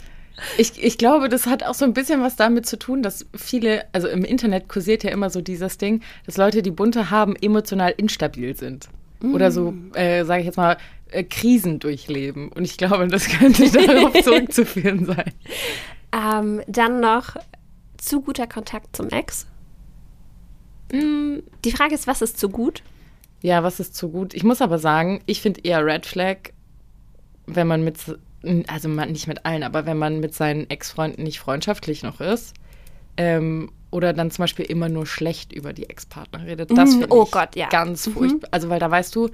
Speaker 6: ich, ich glaube, das hat auch so ein bisschen was damit zu tun, dass viele, also im Internet kursiert ja immer so dieses Ding, dass Leute, die bunte haben, emotional instabil sind. Oder so, äh, sage ich jetzt mal, äh, Krisen durchleben. Und ich glaube, das könnte *laughs* darauf zurückzuführen sein.
Speaker 1: ähm, dann noch zu guter Kontakt zum Ex.
Speaker 6: Mm,
Speaker 1: Die Frage ist, was ist zu gut?
Speaker 6: Ja, was ist zu gut? Ich muss aber sagen, ich finde eher Red Flag, wenn man mit, also man, nicht mit allen, aber wenn man mit seinen Ex-Freunden nicht freundschaftlich noch ist. Ähm, oder dann zum Beispiel immer nur schlecht über die Ex-Partner redet. Das
Speaker 1: Mm,
Speaker 6: finde
Speaker 1: oh
Speaker 6: ich
Speaker 1: Gott, ja.
Speaker 6: ganz furchtbar. Also, weil da weißt du,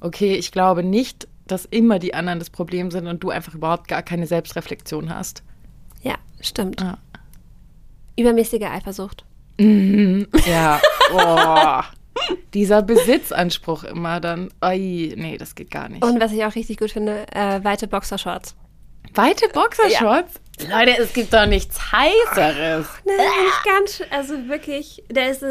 Speaker 6: okay, ich glaube nicht, dass immer die anderen das Problem sind und du einfach überhaupt gar keine Selbstreflexion hast.
Speaker 1: Ja, stimmt.
Speaker 6: Ja.
Speaker 1: Übermäßige Eifersucht.
Speaker 6: Ja, *laughs* boah. Dieser Besitzanspruch immer dann, oi, nee, das geht gar nicht.
Speaker 1: Und was ich auch richtig gut finde, äh, weite Boxershorts.
Speaker 6: Weite Boxershorts? Leute, es gibt doch nichts Heißeres.
Speaker 1: Nein, nicht ganz. Also wirklich, da ist,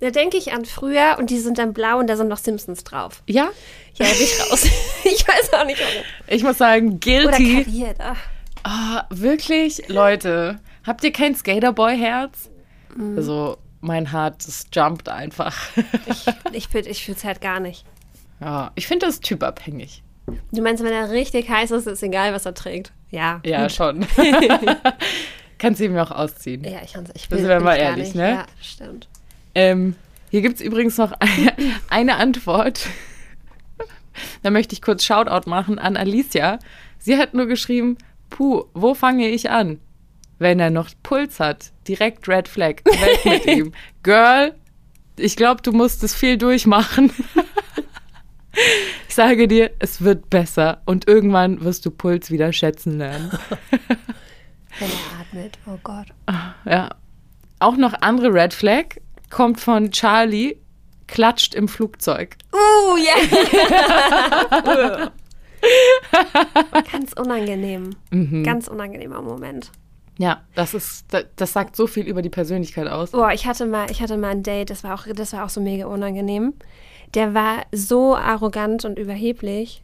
Speaker 1: da denke ich an früher und die sind dann blau und da sind noch Simpsons drauf.
Speaker 6: Ja?
Speaker 1: Ja, bin ich raus. *laughs* ich weiß auch nicht warum.
Speaker 6: Ich muss sagen,
Speaker 1: Oder
Speaker 6: guilty.
Speaker 1: kariert. Ach.
Speaker 6: Ah, wirklich, Leute, habt ihr kein Skaterboy-Herz?
Speaker 1: Mhm.
Speaker 6: Also, mein Herz, das jumpt einfach. *laughs*
Speaker 1: Ich fühle ich es halt gar nicht.
Speaker 6: ja, ich finde das typabhängig.
Speaker 1: Du meinst, wenn er richtig heiß ist, ist egal, was er trägt. Ja.
Speaker 6: Ja,
Speaker 1: gut.
Speaker 6: schon. *laughs* *laughs* Kannst du ihm auch ausziehen.
Speaker 1: Ja, ich, kann's- ich
Speaker 6: Das
Speaker 1: will
Speaker 6: wären wir
Speaker 1: ich gar
Speaker 6: ehrlich, ne?
Speaker 1: Ja, stimmt.
Speaker 6: Ähm, hier gibt es übrigens noch eine, eine Antwort. Da möchte ich kurz Shoutout machen an Alicia. Sie hat nur geschrieben, puh, wo fange ich an? Wenn er noch Puls hat, direkt Red Flag, weg mit *laughs* ihm. Girl, ich glaube, du musst es viel durchmachen. Ich sage dir, es wird besser und irgendwann wirst du Puls wieder schätzen lernen. *laughs*
Speaker 1: Wenn er atmet. Oh Gott.
Speaker 6: Ja. Auch noch andere Red Flag kommt von Charlie, klatscht im Flugzeug.
Speaker 1: Uh, ja. *laughs* Ganz unangenehm.
Speaker 6: Mhm.
Speaker 1: Ganz unangenehmer Moment.
Speaker 6: Ja, das ist, das, sagt so viel über die Persönlichkeit aus.
Speaker 1: Boah, ich hatte mal, ich hatte mal ein Date, das war auch, das war auch so mega unangenehm. Der war so arrogant und überheblich.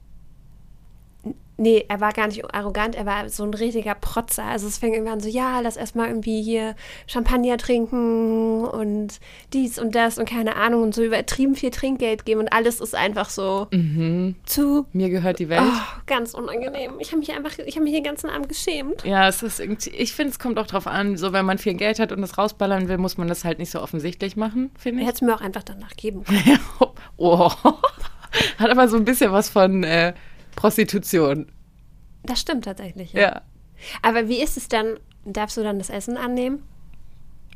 Speaker 1: Nee, er war gar nicht arrogant, er war so ein richtiger Protzer. Also es fing irgendwann an so, ja, lass erstmal irgendwie hier Champagner trinken und dies und das und keine Ahnung und so übertrieben viel Trinkgeld geben und alles ist einfach so zu
Speaker 6: Mir gehört die Welt.
Speaker 1: oh, ganz unangenehm. Ich habe mich einfach, ich habe mich den ganzen Abend geschämt.
Speaker 6: Ja, es ist irgendwie, ich finde, es kommt auch drauf an, so wenn man viel Geld hat und das rausballern will, muss man das halt nicht so offensichtlich machen, finde
Speaker 1: Er
Speaker 6: ich.
Speaker 1: hätte es mir auch einfach danach geben *laughs* können.
Speaker 6: oh. *laughs* Hat aber so ein bisschen was von äh, Prostitution.
Speaker 1: Das stimmt tatsächlich, ja.
Speaker 6: Ja.
Speaker 1: Aber wie ist es dann? Darfst du dann das Essen annehmen?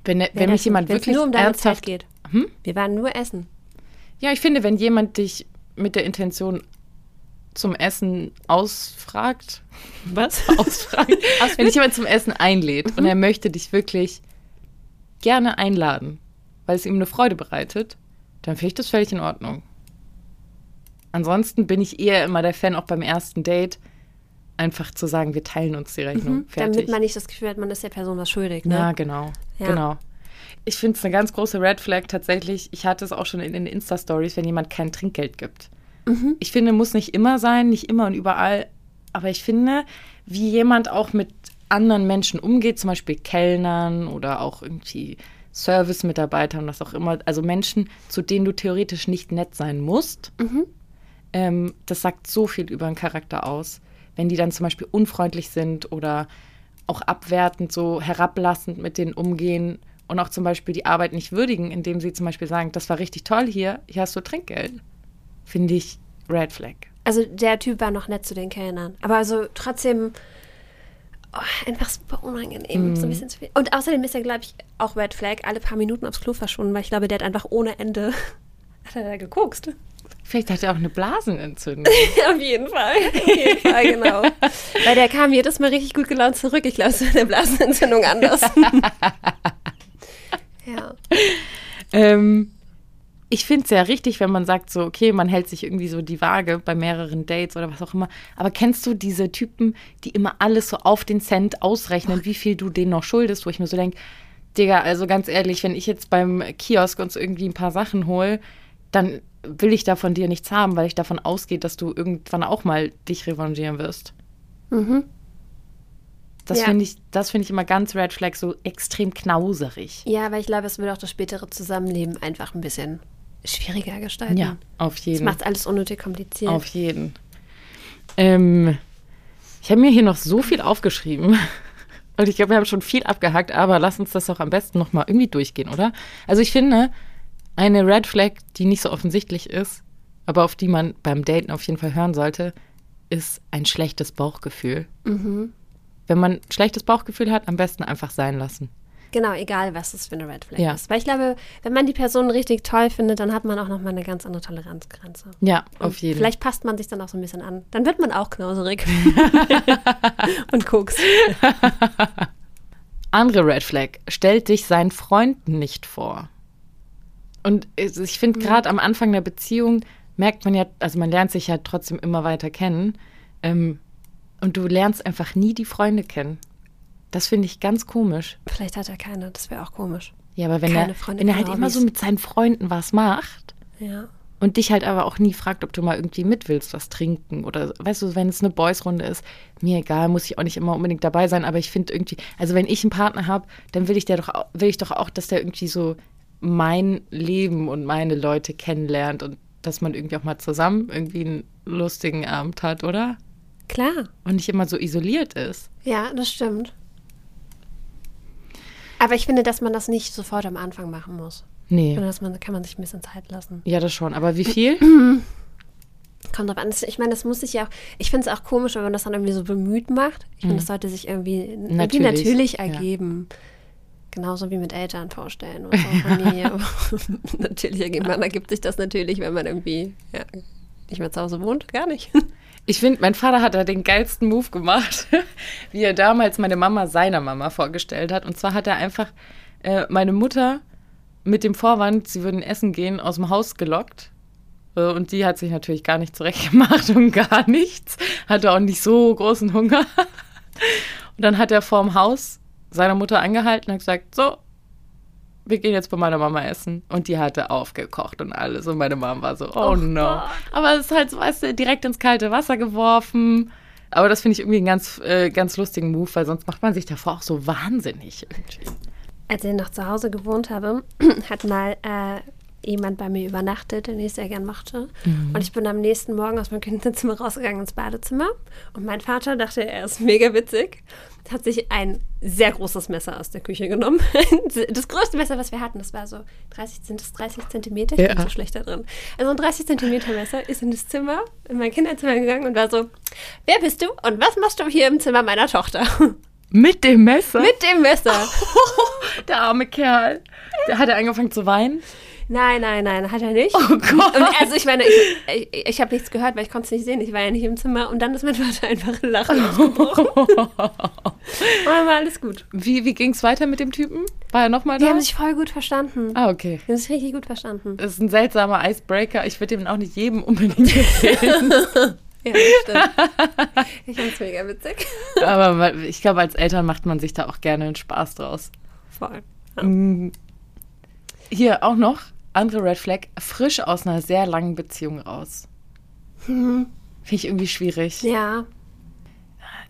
Speaker 6: Wenn, wenn
Speaker 1: Wäre
Speaker 6: mich jemand wirklich
Speaker 1: nur um deine
Speaker 6: ernsthaft
Speaker 1: Zeit geht.
Speaker 6: Hm?
Speaker 1: Wir waren nur essen.
Speaker 6: Ja, ich finde, wenn jemand dich mit der Intention zum Essen ausfragt, *laughs*
Speaker 1: Was? *laughs*
Speaker 6: ausfragt, wenn dich jemand zum Essen einlädt und er möchte dich wirklich gerne einladen, weil es ihm eine Freude bereitet, dann finde ich das völlig in Ordnung. Ansonsten bin ich eher immer der Fan, auch beim ersten Date, einfach zu sagen, wir teilen uns die Rechnung. Fertig.
Speaker 1: Damit man nicht das Gefühl hat, man ist der Person was schuldig. Ne?
Speaker 6: Ja, genau.
Speaker 1: Ja.
Speaker 6: Genau. Ich finde es eine ganz große Red Flag tatsächlich. Ich hatte es auch schon in den Insta-Stories, wenn jemand kein Trinkgeld gibt. Ich finde, muss nicht immer sein, nicht immer und überall. Aber ich finde, wie jemand auch mit anderen Menschen umgeht, zum Beispiel Kellnern oder auch irgendwie Service-Mitarbeitern, was auch immer, also Menschen, zu denen du theoretisch nicht nett sein musst, ähm, das sagt so viel über den Charakter aus. Wenn die dann zum Beispiel unfreundlich sind oder auch abwertend, so herablassend mit denen umgehen und auch zum Beispiel die Arbeit nicht würdigen, indem sie zum Beispiel sagen, das war richtig toll hier, hier hast du Trinkgeld. Finde ich Red Flag.
Speaker 1: Also der Typ war noch nett zu den Kellnern. Aber also trotzdem oh, einfach super unangenehm.
Speaker 6: Mhm.
Speaker 1: So ein bisschen zu viel. Und außerdem ist er, glaube ich, auch Red Flag alle paar Minuten aufs Klo verschwunden, weil ich glaube, der hat einfach ohne Ende *laughs* hat er da gekokst.
Speaker 6: Vielleicht hat er auch eine Blasenentzündung. *laughs*
Speaker 1: Auf jeden Fall. Auf jeden Fall, genau. Weil der kam jedes Mal richtig gut gelaunt zurück. Ich glaube, es war der Blasenentzündung anders. *laughs* ja.
Speaker 6: ähm, ich finde es ja richtig, wenn man sagt so, okay, man hält sich irgendwie so die Waage bei mehreren Dates oder was auch immer. Aber kennst du diese Typen, die immer alles so auf den Cent ausrechnen, wie viel du denen noch schuldest, wo ich mir so denke, Digga, also ganz ehrlich, wenn ich jetzt beim Kiosk uns irgendwie ein paar Sachen hole, dann will ich da von dir nichts haben, weil ich davon ausgehe, dass du irgendwann auch mal dich revanchieren wirst. Das
Speaker 1: Ja.
Speaker 6: finde ich, das finde ich immer ganz Red Flag, so extrem knauserig.
Speaker 1: Ja, aber ich glaube, es würde auch das spätere Zusammenleben einfach ein bisschen schwieriger gestalten.
Speaker 6: Ja, auf
Speaker 1: Das
Speaker 6: jeden.
Speaker 1: macht alles unnötig kompliziert.
Speaker 6: Auf jeden. Ähm, ich habe mir hier noch so viel aufgeschrieben. *laughs* Und ich glaube, wir haben schon viel abgehakt, aber lass uns das doch am besten nochmal irgendwie durchgehen, oder? Also ich finde, eine Red Flag, die nicht so offensichtlich ist, aber auf die man beim Daten auf jeden Fall hören sollte, ist ein schlechtes Bauchgefühl. Wenn man ein schlechtes Bauchgefühl hat, am besten einfach sein lassen.
Speaker 1: Genau, egal was es für eine Red Flag
Speaker 6: Ja.
Speaker 1: ist. Weil ich glaube, wenn man die Person richtig toll findet, dann hat man auch nochmal eine ganz andere Toleranzgrenze.
Speaker 6: Ja, auf jeden Fall.
Speaker 1: Vielleicht passt man sich dann auch so ein bisschen an. Dann wird man auch knauserig. *laughs* Und guckst. *laughs*
Speaker 6: Andere Red Flag, stellt dich seinen Freunden nicht vor. Und ich finde, gerade am Anfang der Beziehung merkt man ja, also man lernt sich ja trotzdem immer weiter kennen. Ähm, und du lernst einfach nie die Freunde kennen. Das finde ich ganz komisch.
Speaker 1: Vielleicht hat er keine, das wäre auch komisch.
Speaker 6: Ja, aber wenn
Speaker 1: Keine
Speaker 6: er,
Speaker 1: Freunde,
Speaker 6: wenn er halt immer so mit seinen Freunden was macht
Speaker 1: Ja.
Speaker 6: und dich halt aber auch nie fragt, ob du mal irgendwie mit willst, was trinken oder weißt du, wenn es eine Boys-Runde ist, mir egal, muss ich auch nicht immer unbedingt dabei sein, aber ich finde irgendwie, also wenn ich einen Partner habe, dann will ich der doch, will ich doch auch, dass der irgendwie so mein Leben und meine Leute kennenlernt und dass man irgendwie auch mal zusammen irgendwie einen lustigen Abend hat, oder?
Speaker 1: Klar.
Speaker 6: Und nicht immer so isoliert ist.
Speaker 1: Ja, das stimmt. Aber ich finde, dass man das nicht sofort am Anfang machen muss.
Speaker 6: Nee.
Speaker 1: Sondern dass man, kann man sich ein bisschen Zeit lassen.
Speaker 6: Ja, das schon. Aber wie viel? *clears throat*
Speaker 1: Kommt drauf an. Ich meine, das muss sich ja auch. Ich finde es auch komisch, wenn man das dann irgendwie so bemüht macht. Ich finde, das sollte sich irgendwie irgendwie natürlich,
Speaker 6: Hm. Natürlich, ja.
Speaker 1: Genauso wie mit Eltern vorstellen oder so, Familie. *laughs* *laughs* natürlich ergibt sich das natürlich, wenn man irgendwie ja, nicht mehr zu Hause wohnt. Gar nicht. *laughs*
Speaker 6: Ich finde, mein Vater hat da den geilsten Move gemacht, wie er damals meine Mama seiner Mama vorgestellt hat. Und zwar hat er einfach äh, meine Mutter mit dem Vorwand, sie würden essen gehen, aus dem Haus gelockt. Äh, Und die hat sich natürlich gar nicht zurechtgemacht und gar nichts. Hatte auch nicht so großen Hunger. Und dann hat er vorm Haus seiner Mutter angehalten und gesagt, so, wir gehen jetzt bei meiner Mama essen. Und die hatte aufgekocht und alles. Und meine Mama war so, oh, no. Aber es ist halt, so, weißt du, direkt ins kalte Wasser geworfen. Aber das finde ich irgendwie einen ganz, äh, ganz lustigen Move, weil sonst macht man sich davor auch so wahnsinnig irgendwie.
Speaker 1: Als ich noch zu Hause gewohnt habe, *clears throat* hat mal äh, jemand bei mir übernachtet, den ich sehr gern mochte. Und ich bin am nächsten Morgen aus meinem Kinderzimmer *laughs* rausgegangen ins Badezimmer. Und mein Vater dachte, er ist mega witzig, hat sich ein sehr großes Messer aus der Küche genommen. *laughs* Das größte Messer, was wir hatten, das war so 30, sind das 30 Zentimeter. Ich bin
Speaker 6: Ja.
Speaker 1: so schlecht da drin. Also ein 30 Zentimeter Messer ist in das Zimmer, in mein Kinderzimmer gegangen und war so, wer bist du und was machst du hier im Zimmer meiner Tochter? *laughs*
Speaker 6: Mit dem Messer?
Speaker 1: Mit dem Messer.
Speaker 6: der arme Kerl. Der hat er angefangen zu weinen.
Speaker 1: Nein, nein, nein, hat er nicht.
Speaker 6: Oh Gott.
Speaker 1: Und also ich meine, ich, ich, ich habe nichts gehört, weil ich konnte es nicht sehen. Ich war ja nicht im Zimmer. Und dann ist mein Vater einfach in Lachen ausgebrochen. *laughs* Und dann war alles gut.
Speaker 6: Wie, wie ging es weiter mit dem Typen? War er nochmal
Speaker 1: Die
Speaker 6: da?
Speaker 1: haben sich voll gut verstanden.
Speaker 6: ah, okay.
Speaker 1: Die haben sich richtig gut verstanden.
Speaker 6: Das ist ein seltsamer Icebreaker. Ich würde dem auch nicht jedem unbedingt erzählen. *laughs*
Speaker 1: Ja, das stimmt. Ich fand es mega witzig.
Speaker 6: Aber ich glaube, als Eltern macht man sich da auch gerne einen Spaß draus.
Speaker 1: Voll.
Speaker 6: Hier auch noch, andere Red Flag, frisch aus einer sehr langen Beziehung raus. Finde ich irgendwie schwierig.
Speaker 1: Ja.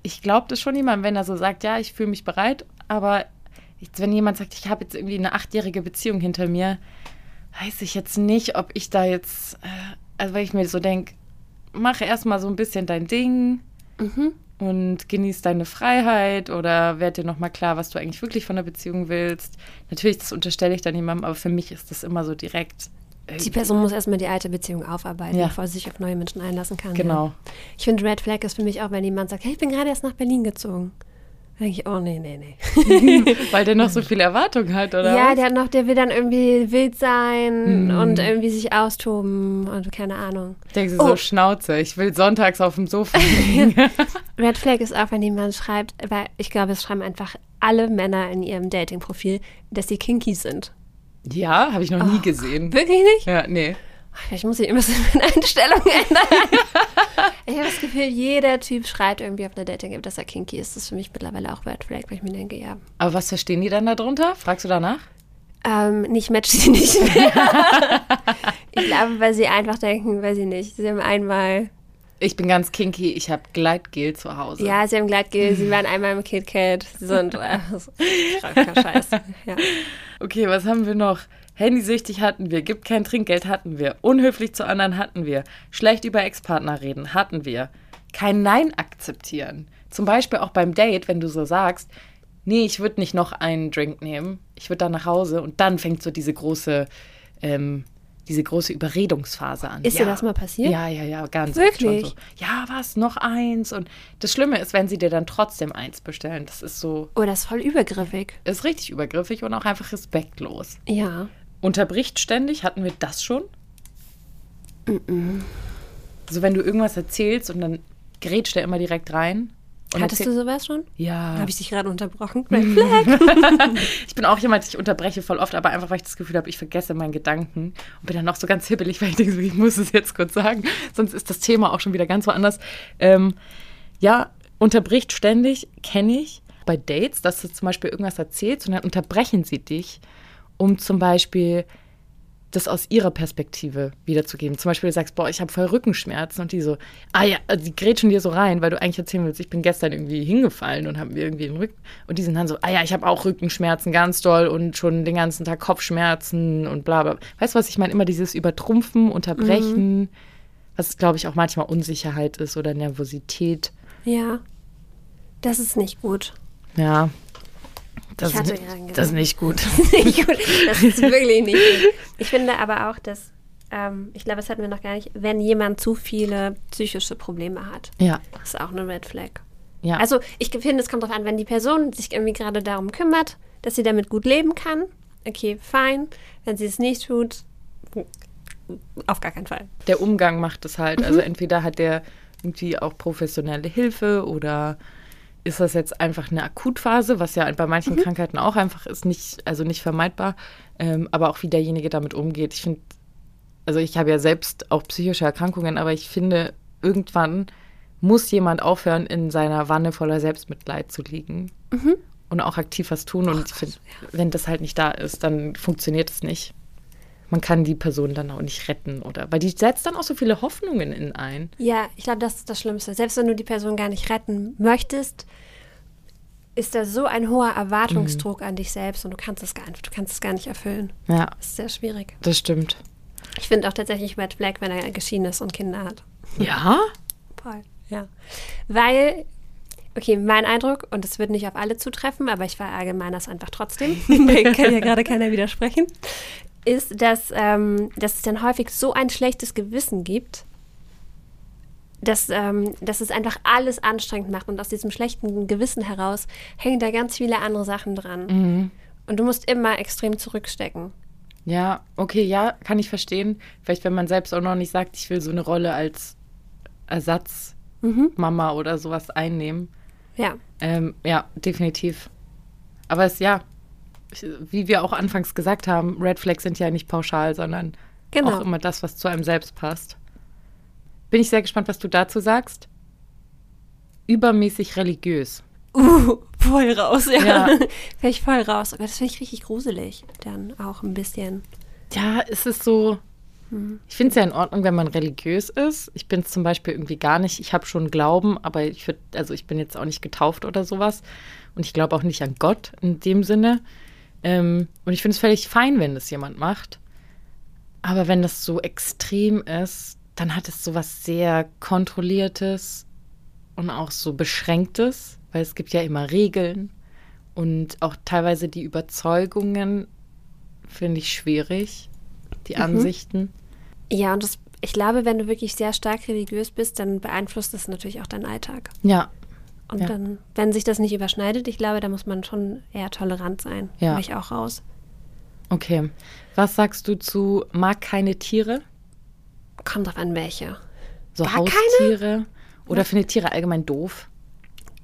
Speaker 6: Ich glaube das schon jemand, wenn er so sagt, ja, ich fühle mich bereit, aber jetzt, wenn jemand sagt, ich habe jetzt irgendwie eine achtjährige Beziehung hinter mir, weiß ich jetzt nicht, ob ich da jetzt, äh, also weil ich mir so denke, mach erstmal so ein bisschen dein Ding und genieß deine Freiheit oder werd dir nochmal klar, was du eigentlich wirklich von der Beziehung willst. Natürlich, das unterstelle ich dann jemandem, aber für mich ist das immer so direkt.
Speaker 1: Die Person muss erstmal die alte Beziehung aufarbeiten,
Speaker 6: Ja.
Speaker 1: bevor sie sich auf neue Menschen einlassen kann.
Speaker 6: Genau.
Speaker 1: Ja. Ich finde, Red Flag ist für mich auch, wenn jemand sagt, hey, ich bin gerade erst nach Berlin gezogen. Denke ich, oh nee, nee, nee. *laughs*
Speaker 6: Weil der noch so viele Erwartungen hat, oder?
Speaker 1: ja,
Speaker 6: was?
Speaker 1: der hat noch, der will dann irgendwie wild sein und irgendwie sich austoben und keine Ahnung.
Speaker 6: Denkst du so,
Speaker 1: Oh.
Speaker 6: Schnauze, ich will sonntags auf dem Sofa *laughs* liegen.
Speaker 1: Red Flag ist auch, wenn jemand schreibt, weil ich glaube, es schreiben einfach alle Männer in ihrem Dating-Profil, dass sie kinky sind.
Speaker 6: ja, habe ich noch nie gesehen.
Speaker 1: Wirklich nicht?
Speaker 6: Ja, nee.
Speaker 1: Vielleicht muss ich immer so meine Einstellung *laughs* ändern. ich habe das Gefühl, jeder Typ schreibt irgendwie auf einer Dating-App, dass er kinky ist. Das ist für mich mittlerweile auch Red Flag, weil ich mir denke, ja,
Speaker 6: Aber was verstehen die dann darunter? Fragst du danach?
Speaker 1: ähm, nicht matcht sie nicht mehr. *laughs* ich glaube, weil sie einfach denken, weiß ich nicht, sie haben einmal,
Speaker 6: Ich bin ganz kinky, ich habe Gleitgel zu Hause.
Speaker 1: ja, sie haben Gleitgel, sie waren einmal im KitKat, sie sind äh, *laughs* Scheiß. Ja.
Speaker 6: Okay, was haben wir noch? Handysüchtig hatten wir, gibt kein Trinkgeld hatten wir, unhöflich zu anderen hatten wir, schlecht über Ex-Partner reden hatten wir, kein Nein akzeptieren. Zum Beispiel auch beim Date, wenn du so sagst, nee, ich würde nicht noch einen Drink nehmen, ich würde dann nach Hause und dann fängt so diese große, ähm, diese große Überredungsphase an.
Speaker 1: Ist dir das mal passiert?
Speaker 6: Ja, ja, ja, ganz
Speaker 1: Wirklich?
Speaker 6: so. Ja, was, noch eins? Und das Schlimme ist, wenn sie dir dann trotzdem eins bestellen, das ist so,
Speaker 1: Oh, das ist voll übergriffig.
Speaker 6: ist richtig übergriffig und auch einfach respektlos.
Speaker 1: Ja.
Speaker 6: Unterbricht ständig, hatten wir das schon? So, wenn du irgendwas erzählst und dann grätscht er immer direkt rein.
Speaker 1: Hattest du sowas schon?
Speaker 6: Ja.
Speaker 1: Habe ich dich gerade unterbrochen? *laughs* *laughs*
Speaker 6: Ich bin auch jemand, ich unterbreche voll oft, aber einfach, weil ich das Gefühl habe, ich vergesse meinen Gedanken und bin dann noch so ganz hibbelig, weil ich denke, so, ich muss es jetzt kurz sagen, sonst ist das Thema auch schon wieder ganz woanders. Ähm, ja, unterbricht ständig, kenne ich bei Dates, dass du zum Beispiel irgendwas erzählst und dann unterbrechen sie dich, um zum Beispiel das aus ihrer Perspektive wiederzugeben. Zum Beispiel du sagst, boah, ich habe voll Rückenschmerzen und die so, ah ja, also die grätschen dir so rein, weil du eigentlich erzählen willst, ich bin gestern irgendwie hingefallen und habe mir irgendwie den Rücken und die sind dann so, ah ja, ich habe auch Rückenschmerzen ganz doll und schon den ganzen Tag Kopfschmerzen und bla bla. Weißt du, was ich meine? Immer dieses Übertrumpfen, Unterbrechen, was glaube ich auch manchmal Unsicherheit ist oder Nervosität.
Speaker 1: Ja. Das ist nicht gut.
Speaker 6: Ja. Das,
Speaker 1: Ich hatte
Speaker 6: ist, nicht- das ist nicht gut. *laughs*
Speaker 1: nicht gut. Das ist wirklich nicht gut. Ich finde aber auch, dass, ähm, ich glaube, das hatten wir noch gar nicht, wenn jemand zu viele psychische Probleme hat,
Speaker 6: Ja.
Speaker 1: das ist auch eine Red Flag.
Speaker 6: Ja.
Speaker 1: Also ich finde, es kommt darauf an, wenn die Person sich irgendwie gerade darum kümmert, dass sie damit gut leben kann, okay, fein. Wenn sie es nicht tut, auf gar keinen Fall.
Speaker 6: der Umgang macht es halt. Also entweder hat der irgendwie auch professionelle Hilfe oder ist das jetzt einfach eine Akutphase, was ja bei manchen Krankheiten auch einfach ist, nicht, also nicht vermeidbar, ähm, aber auch wie derjenige damit umgeht. Ich finde, also ich habe ja selbst auch psychische Erkrankungen, aber ich finde, irgendwann muss jemand aufhören, in seiner Wanne voller Selbstmitleid zu liegen und auch aktiv was tun. Und ich finde, wenn das halt nicht da ist, dann funktioniert es nicht. Man kann die Person dann auch nicht retten oder weil die setzt dann auch so viele Hoffnungen in ein.
Speaker 1: Ja, ich glaube, das ist das Schlimmste. Selbst wenn du die Person gar nicht retten möchtest, ist da so ein hoher Erwartungsdruck an dich selbst und du kannst es gar nicht, du kannst es gar nicht erfüllen.
Speaker 6: Ja,
Speaker 1: Das ist sehr schwierig.
Speaker 6: das stimmt.
Speaker 1: Ich finde auch tatsächlich Red Flag, wenn er geschieden ist und Kinder hat.
Speaker 6: Ja?
Speaker 1: Voll. Ja. Weil, okay, mein Eindruck, und es wird nicht auf alle zutreffen, aber ich verallgemeine das einfach trotzdem, *laughs* kann ja gerade keiner widersprechen, ist, dass, ähm, dass es dann häufig so ein schlechtes Gewissen gibt, dass, ähm, dass es einfach alles anstrengend macht und aus diesem schlechten Gewissen heraus hängen da ganz viele andere Sachen dran. Und du musst immer extrem zurückstecken.
Speaker 6: Ja, okay, ja, kann ich verstehen. Vielleicht, wenn man selbst auch noch nicht sagt, ich will so eine Rolle als Ersatzmama oder sowas einnehmen.
Speaker 1: Ja.
Speaker 6: Ähm, ja, definitiv. Aber es, ja, wie wir auch anfangs gesagt haben, Red Flags sind ja nicht pauschal, sondern
Speaker 1: Genau.
Speaker 6: auch immer das, was zu einem selbst passt. Bin ich sehr gespannt, was du dazu sagst. Übermäßig religiös.
Speaker 1: Uh, voll raus, ja.
Speaker 6: Ja. *laughs*
Speaker 1: Ich voll raus. Aber das finde ich richtig gruselig. Dann auch ein bisschen.
Speaker 6: Ja, es ist so. Ich finde es ja in Ordnung, wenn man religiös ist. Ich bin es zum Beispiel irgendwie gar nicht. Ich habe schon Glauben, aber ich würde, also ich bin jetzt auch nicht getauft oder sowas. Und ich glaube auch nicht an Gott in dem Sinne. Ähm, und ich finde es völlig fein, wenn das jemand macht. Aber wenn das so extrem ist, dann hat es so was sehr Kontrolliertes und auch so Beschränktes, weil es gibt ja immer Regeln und auch teilweise die Überzeugungen finde ich schwierig, die Ansichten.
Speaker 1: Ja, und das, ich glaube, wenn du wirklich sehr stark religiös bist, dann beeinflusst das natürlich auch deinen Alltag.
Speaker 6: Ja,
Speaker 1: Und
Speaker 6: Ja.
Speaker 1: dann, wenn sich das nicht überschneidet, ich glaube, da muss man schon eher tolerant sein.
Speaker 6: Ja.
Speaker 1: Bin ich auch raus.
Speaker 6: okay. Was sagst du zu mag keine Tiere?
Speaker 1: Kommt drauf an, welche.
Speaker 6: So
Speaker 1: Gar keine?
Speaker 6: Haustiere? Oder findet Tiere allgemein doof?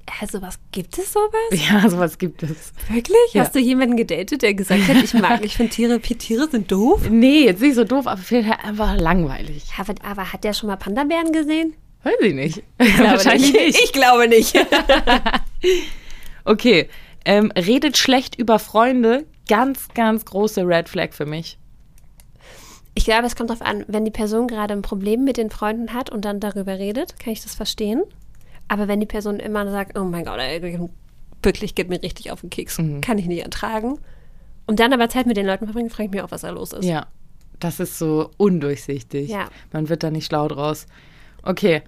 Speaker 1: Hä, sowas gibt es sowas? *laughs*
Speaker 6: Ja, sowas gibt es.
Speaker 1: Wirklich?
Speaker 6: Ja.
Speaker 1: Hast du jemanden gedatet, der gesagt hat, ich mag, ich finde Tiere, Tiere sind doof?
Speaker 6: Nee, jetzt nicht so doof, aber vielleicht einfach langweilig.
Speaker 1: Aber, aber hat der schon mal Panda-Bären gesehen?
Speaker 6: Weiß ich nicht.
Speaker 1: Ich glaube *laughs*
Speaker 6: Wahrscheinlich nicht.
Speaker 1: Ich glaube nicht. *laughs*
Speaker 6: Okay. Ähm, redet schlecht über Freunde. Ganz, ganz große Red Flag für mich.
Speaker 1: Ich glaube, es kommt darauf an, wenn die Person gerade ein Problem mit den Freunden hat und dann darüber redet, kann ich das verstehen. Aber wenn die Person immer sagt, oh mein Gott, ey, wirklich geht mir richtig auf den Keks,
Speaker 6: Mhm.
Speaker 1: kann ich nicht ertragen. Und dann aber Zeit mit den Leuten verbringen, frage ich mich auch, was da los ist.
Speaker 6: Ja. Das ist so undurchsichtig.
Speaker 1: Ja.
Speaker 6: Man wird da nicht schlau draus. Okay.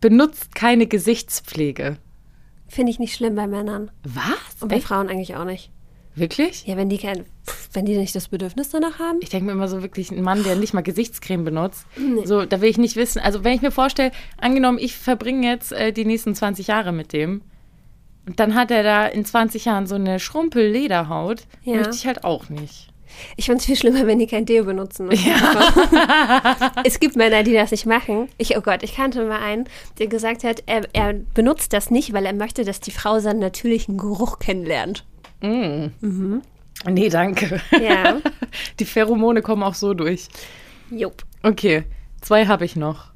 Speaker 6: Benutzt keine Gesichtspflege.
Speaker 1: Finde ich nicht schlimm bei Männern.
Speaker 6: Was?
Speaker 1: Und bei
Speaker 6: Echt?
Speaker 1: Frauen eigentlich auch nicht.
Speaker 6: Wirklich?
Speaker 1: Ja, wenn die kein, wenn die nicht das Bedürfnis danach haben.
Speaker 6: Ich denke mir immer so wirklich, ein Mann, der nicht mal Gesichtscreme benutzt, so, da will ich nicht wissen. Also, wenn ich mir vorstelle, angenommen, ich verbringe jetzt äh, die nächsten 20 Jahre mit dem, und dann hat er da in 20 Jahren so eine Schrumpel-Lederhaut,
Speaker 1: Ja.
Speaker 6: möchte ich halt auch nicht.
Speaker 1: Ich finde es viel schlimmer, wenn die kein Deo benutzen. *laughs* es gibt Männer, die das nicht machen. Ich, oh Gott, ich kannte mal einen, der gesagt hat, er, er benutzt das nicht, weil er möchte, dass die Frau seinen natürlichen Geruch kennenlernt.
Speaker 6: Nee, danke.
Speaker 1: Ja. *laughs*
Speaker 6: Die Pheromone kommen auch so durch.
Speaker 1: Jupp.
Speaker 6: Okay, zwei habe ich noch.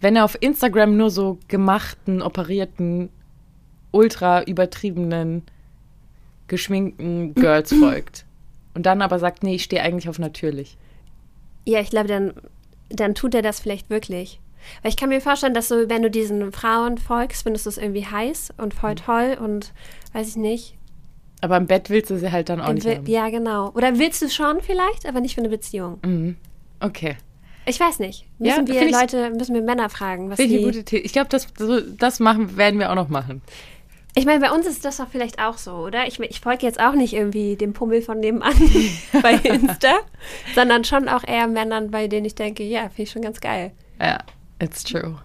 Speaker 6: Wenn er auf Instagram nur so gemachten, operierten, ultra übertriebenen, geschminkten Girls *clears throat* folgt und dann aber sagt, nee, ich stehe eigentlich auf natürlich.
Speaker 1: Ja, ich glaube, dann, dann tut er das vielleicht wirklich. Weil ich kann mir vorstellen, dass so, wenn du diesen Frauen folgst, findest du es irgendwie heiß und voll toll und weiß ich nicht.
Speaker 6: Aber im Bett willst du sie halt dann auch nicht
Speaker 1: Will-
Speaker 6: haben.
Speaker 1: ja, genau. Oder willst du schon vielleicht, aber nicht für eine Beziehung.
Speaker 6: Okay.
Speaker 1: Ich weiß nicht.
Speaker 6: Ja,
Speaker 1: Müssen wir
Speaker 6: find ich-
Speaker 1: Leute, müssen wir Männer fragen, was die,
Speaker 6: gute. Ich glaube, das, so, das machen, werden wir auch noch machen.
Speaker 1: Ich meine, bei uns ist das doch vielleicht auch so, oder? Ich, ich folge jetzt auch nicht irgendwie dem Pummel von nebenan *laughs* *laughs* bei Insta, sondern schon auch eher Männern, bei denen ich denke, ja, finde ich schon ganz geil.
Speaker 6: Ja, it's true.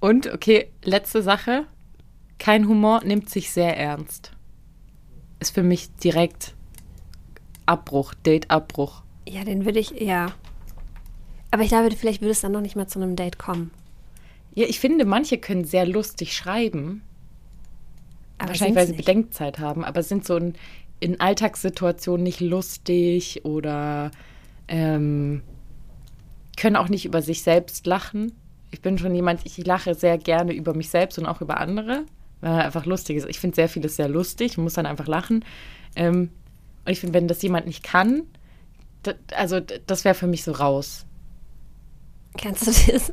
Speaker 6: Und, okay, letzte Sache. Kein Humor nimmt sich sehr ernst. Ist für mich direkt Abbruch, Date-Abbruch.
Speaker 1: Ja, den würde ich, ja. Aber ich glaube, vielleicht würde es dann noch nicht mal zu einem Date kommen.
Speaker 6: Ja, ich finde, manche können sehr lustig schreiben.
Speaker 1: Aber
Speaker 6: Wahrscheinlich, weil sie
Speaker 1: nicht.
Speaker 6: Bedenkzeit haben, aber sind so in, in Alltagssituationen nicht lustig oder ähm, können auch nicht über sich selbst lachen. Ich bin schon jemand, ich lache sehr gerne über mich selbst und auch über andere, weil er einfach lustig ist. Ich finde sehr vieles sehr lustig muss dann einfach lachen. Ähm, und ich finde, wenn das jemand nicht kann, d- also das wäre für mich so raus.
Speaker 1: Kannst du das,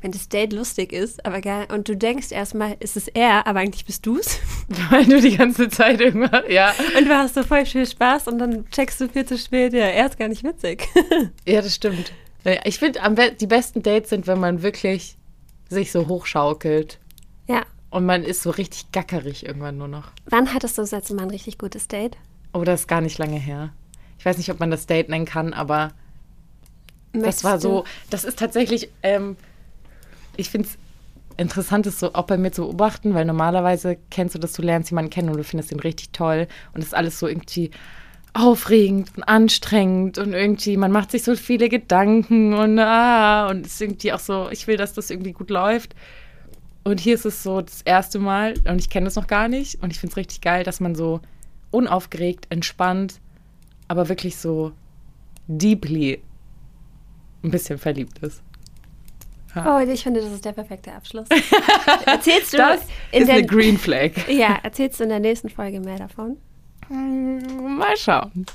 Speaker 1: wenn das Date lustig ist, aber geil, und du denkst erstmal, ist es er, aber eigentlich bist du's. *laughs*
Speaker 6: Weil du die ganze Zeit irgendwann, ja.
Speaker 1: Und du hast so voll viel Spaß und dann checkst du viel zu spät, ja, er ist gar nicht witzig. *laughs*
Speaker 6: Ja, das stimmt. Ich finde, die besten Dates sind, wenn man wirklich sich so hochschaukelt
Speaker 1: ja.
Speaker 6: und man ist so richtig gackerig irgendwann nur noch.
Speaker 1: Wann hattest du das letzte Mal ein richtig gutes Date?
Speaker 6: Oh, das ist gar nicht lange her. Ich weiß nicht, ob man das Date nennen kann, aber
Speaker 1: Möchtest
Speaker 6: das war so, das ist tatsächlich, ähm, ich finde es interessant, das so auch bei mir zu beobachten, weil normalerweise kennst du das, du lernst jemanden kennen und du findest ihn richtig toll und es ist alles so irgendwie aufregend und anstrengend und irgendwie, man macht sich so viele Gedanken und ah, und es ist irgendwie auch so, ich will, dass das irgendwie gut läuft. Und hier ist es so das erste Mal und ich kenne das noch gar nicht und ich finde es richtig geil, dass man so unaufgeregt, entspannt, aber wirklich so deeply ein bisschen verliebt ist.
Speaker 1: Oh, ich finde, das ist der perfekte Abschluss. *laughs* erzählst du
Speaker 6: Das
Speaker 1: in
Speaker 6: ist
Speaker 1: der,
Speaker 6: eine Green Flag. *laughs*
Speaker 1: Ja, erzählst du in der nächsten Folge mehr davon?
Speaker 6: Mal schauen.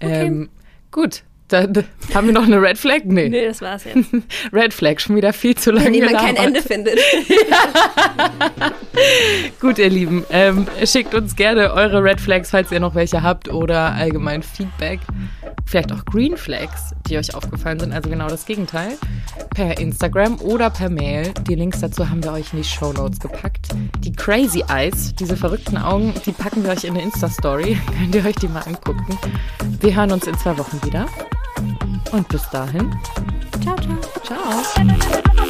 Speaker 6: Ähm, gut, dann haben wir noch eine Red Flag? Nee.
Speaker 1: Nee, das war's jetzt. *laughs*
Speaker 6: Red Flag, schon wieder viel zu lange
Speaker 1: Wenn jemand kein. Ende findet. *laughs*
Speaker 6: Gut, ihr Lieben, ähm, schickt uns gerne eure Red Flags, falls ihr noch welche habt oder allgemein Feedback. Vielleicht auch Green Flags, die euch aufgefallen sind, also genau das Gegenteil. Per Instagram oder per Mail. Die Links dazu haben wir euch in die Show Notes gepackt. Die Crazy Eyes, diese verrückten Augen, die packen wir euch in eine Insta-Story. *laughs* Könnt ihr euch die mal angucken. Wir hören uns in zwei Wochen wieder. Und bis dahin,
Speaker 1: ciao, ciao.
Speaker 6: Ciao.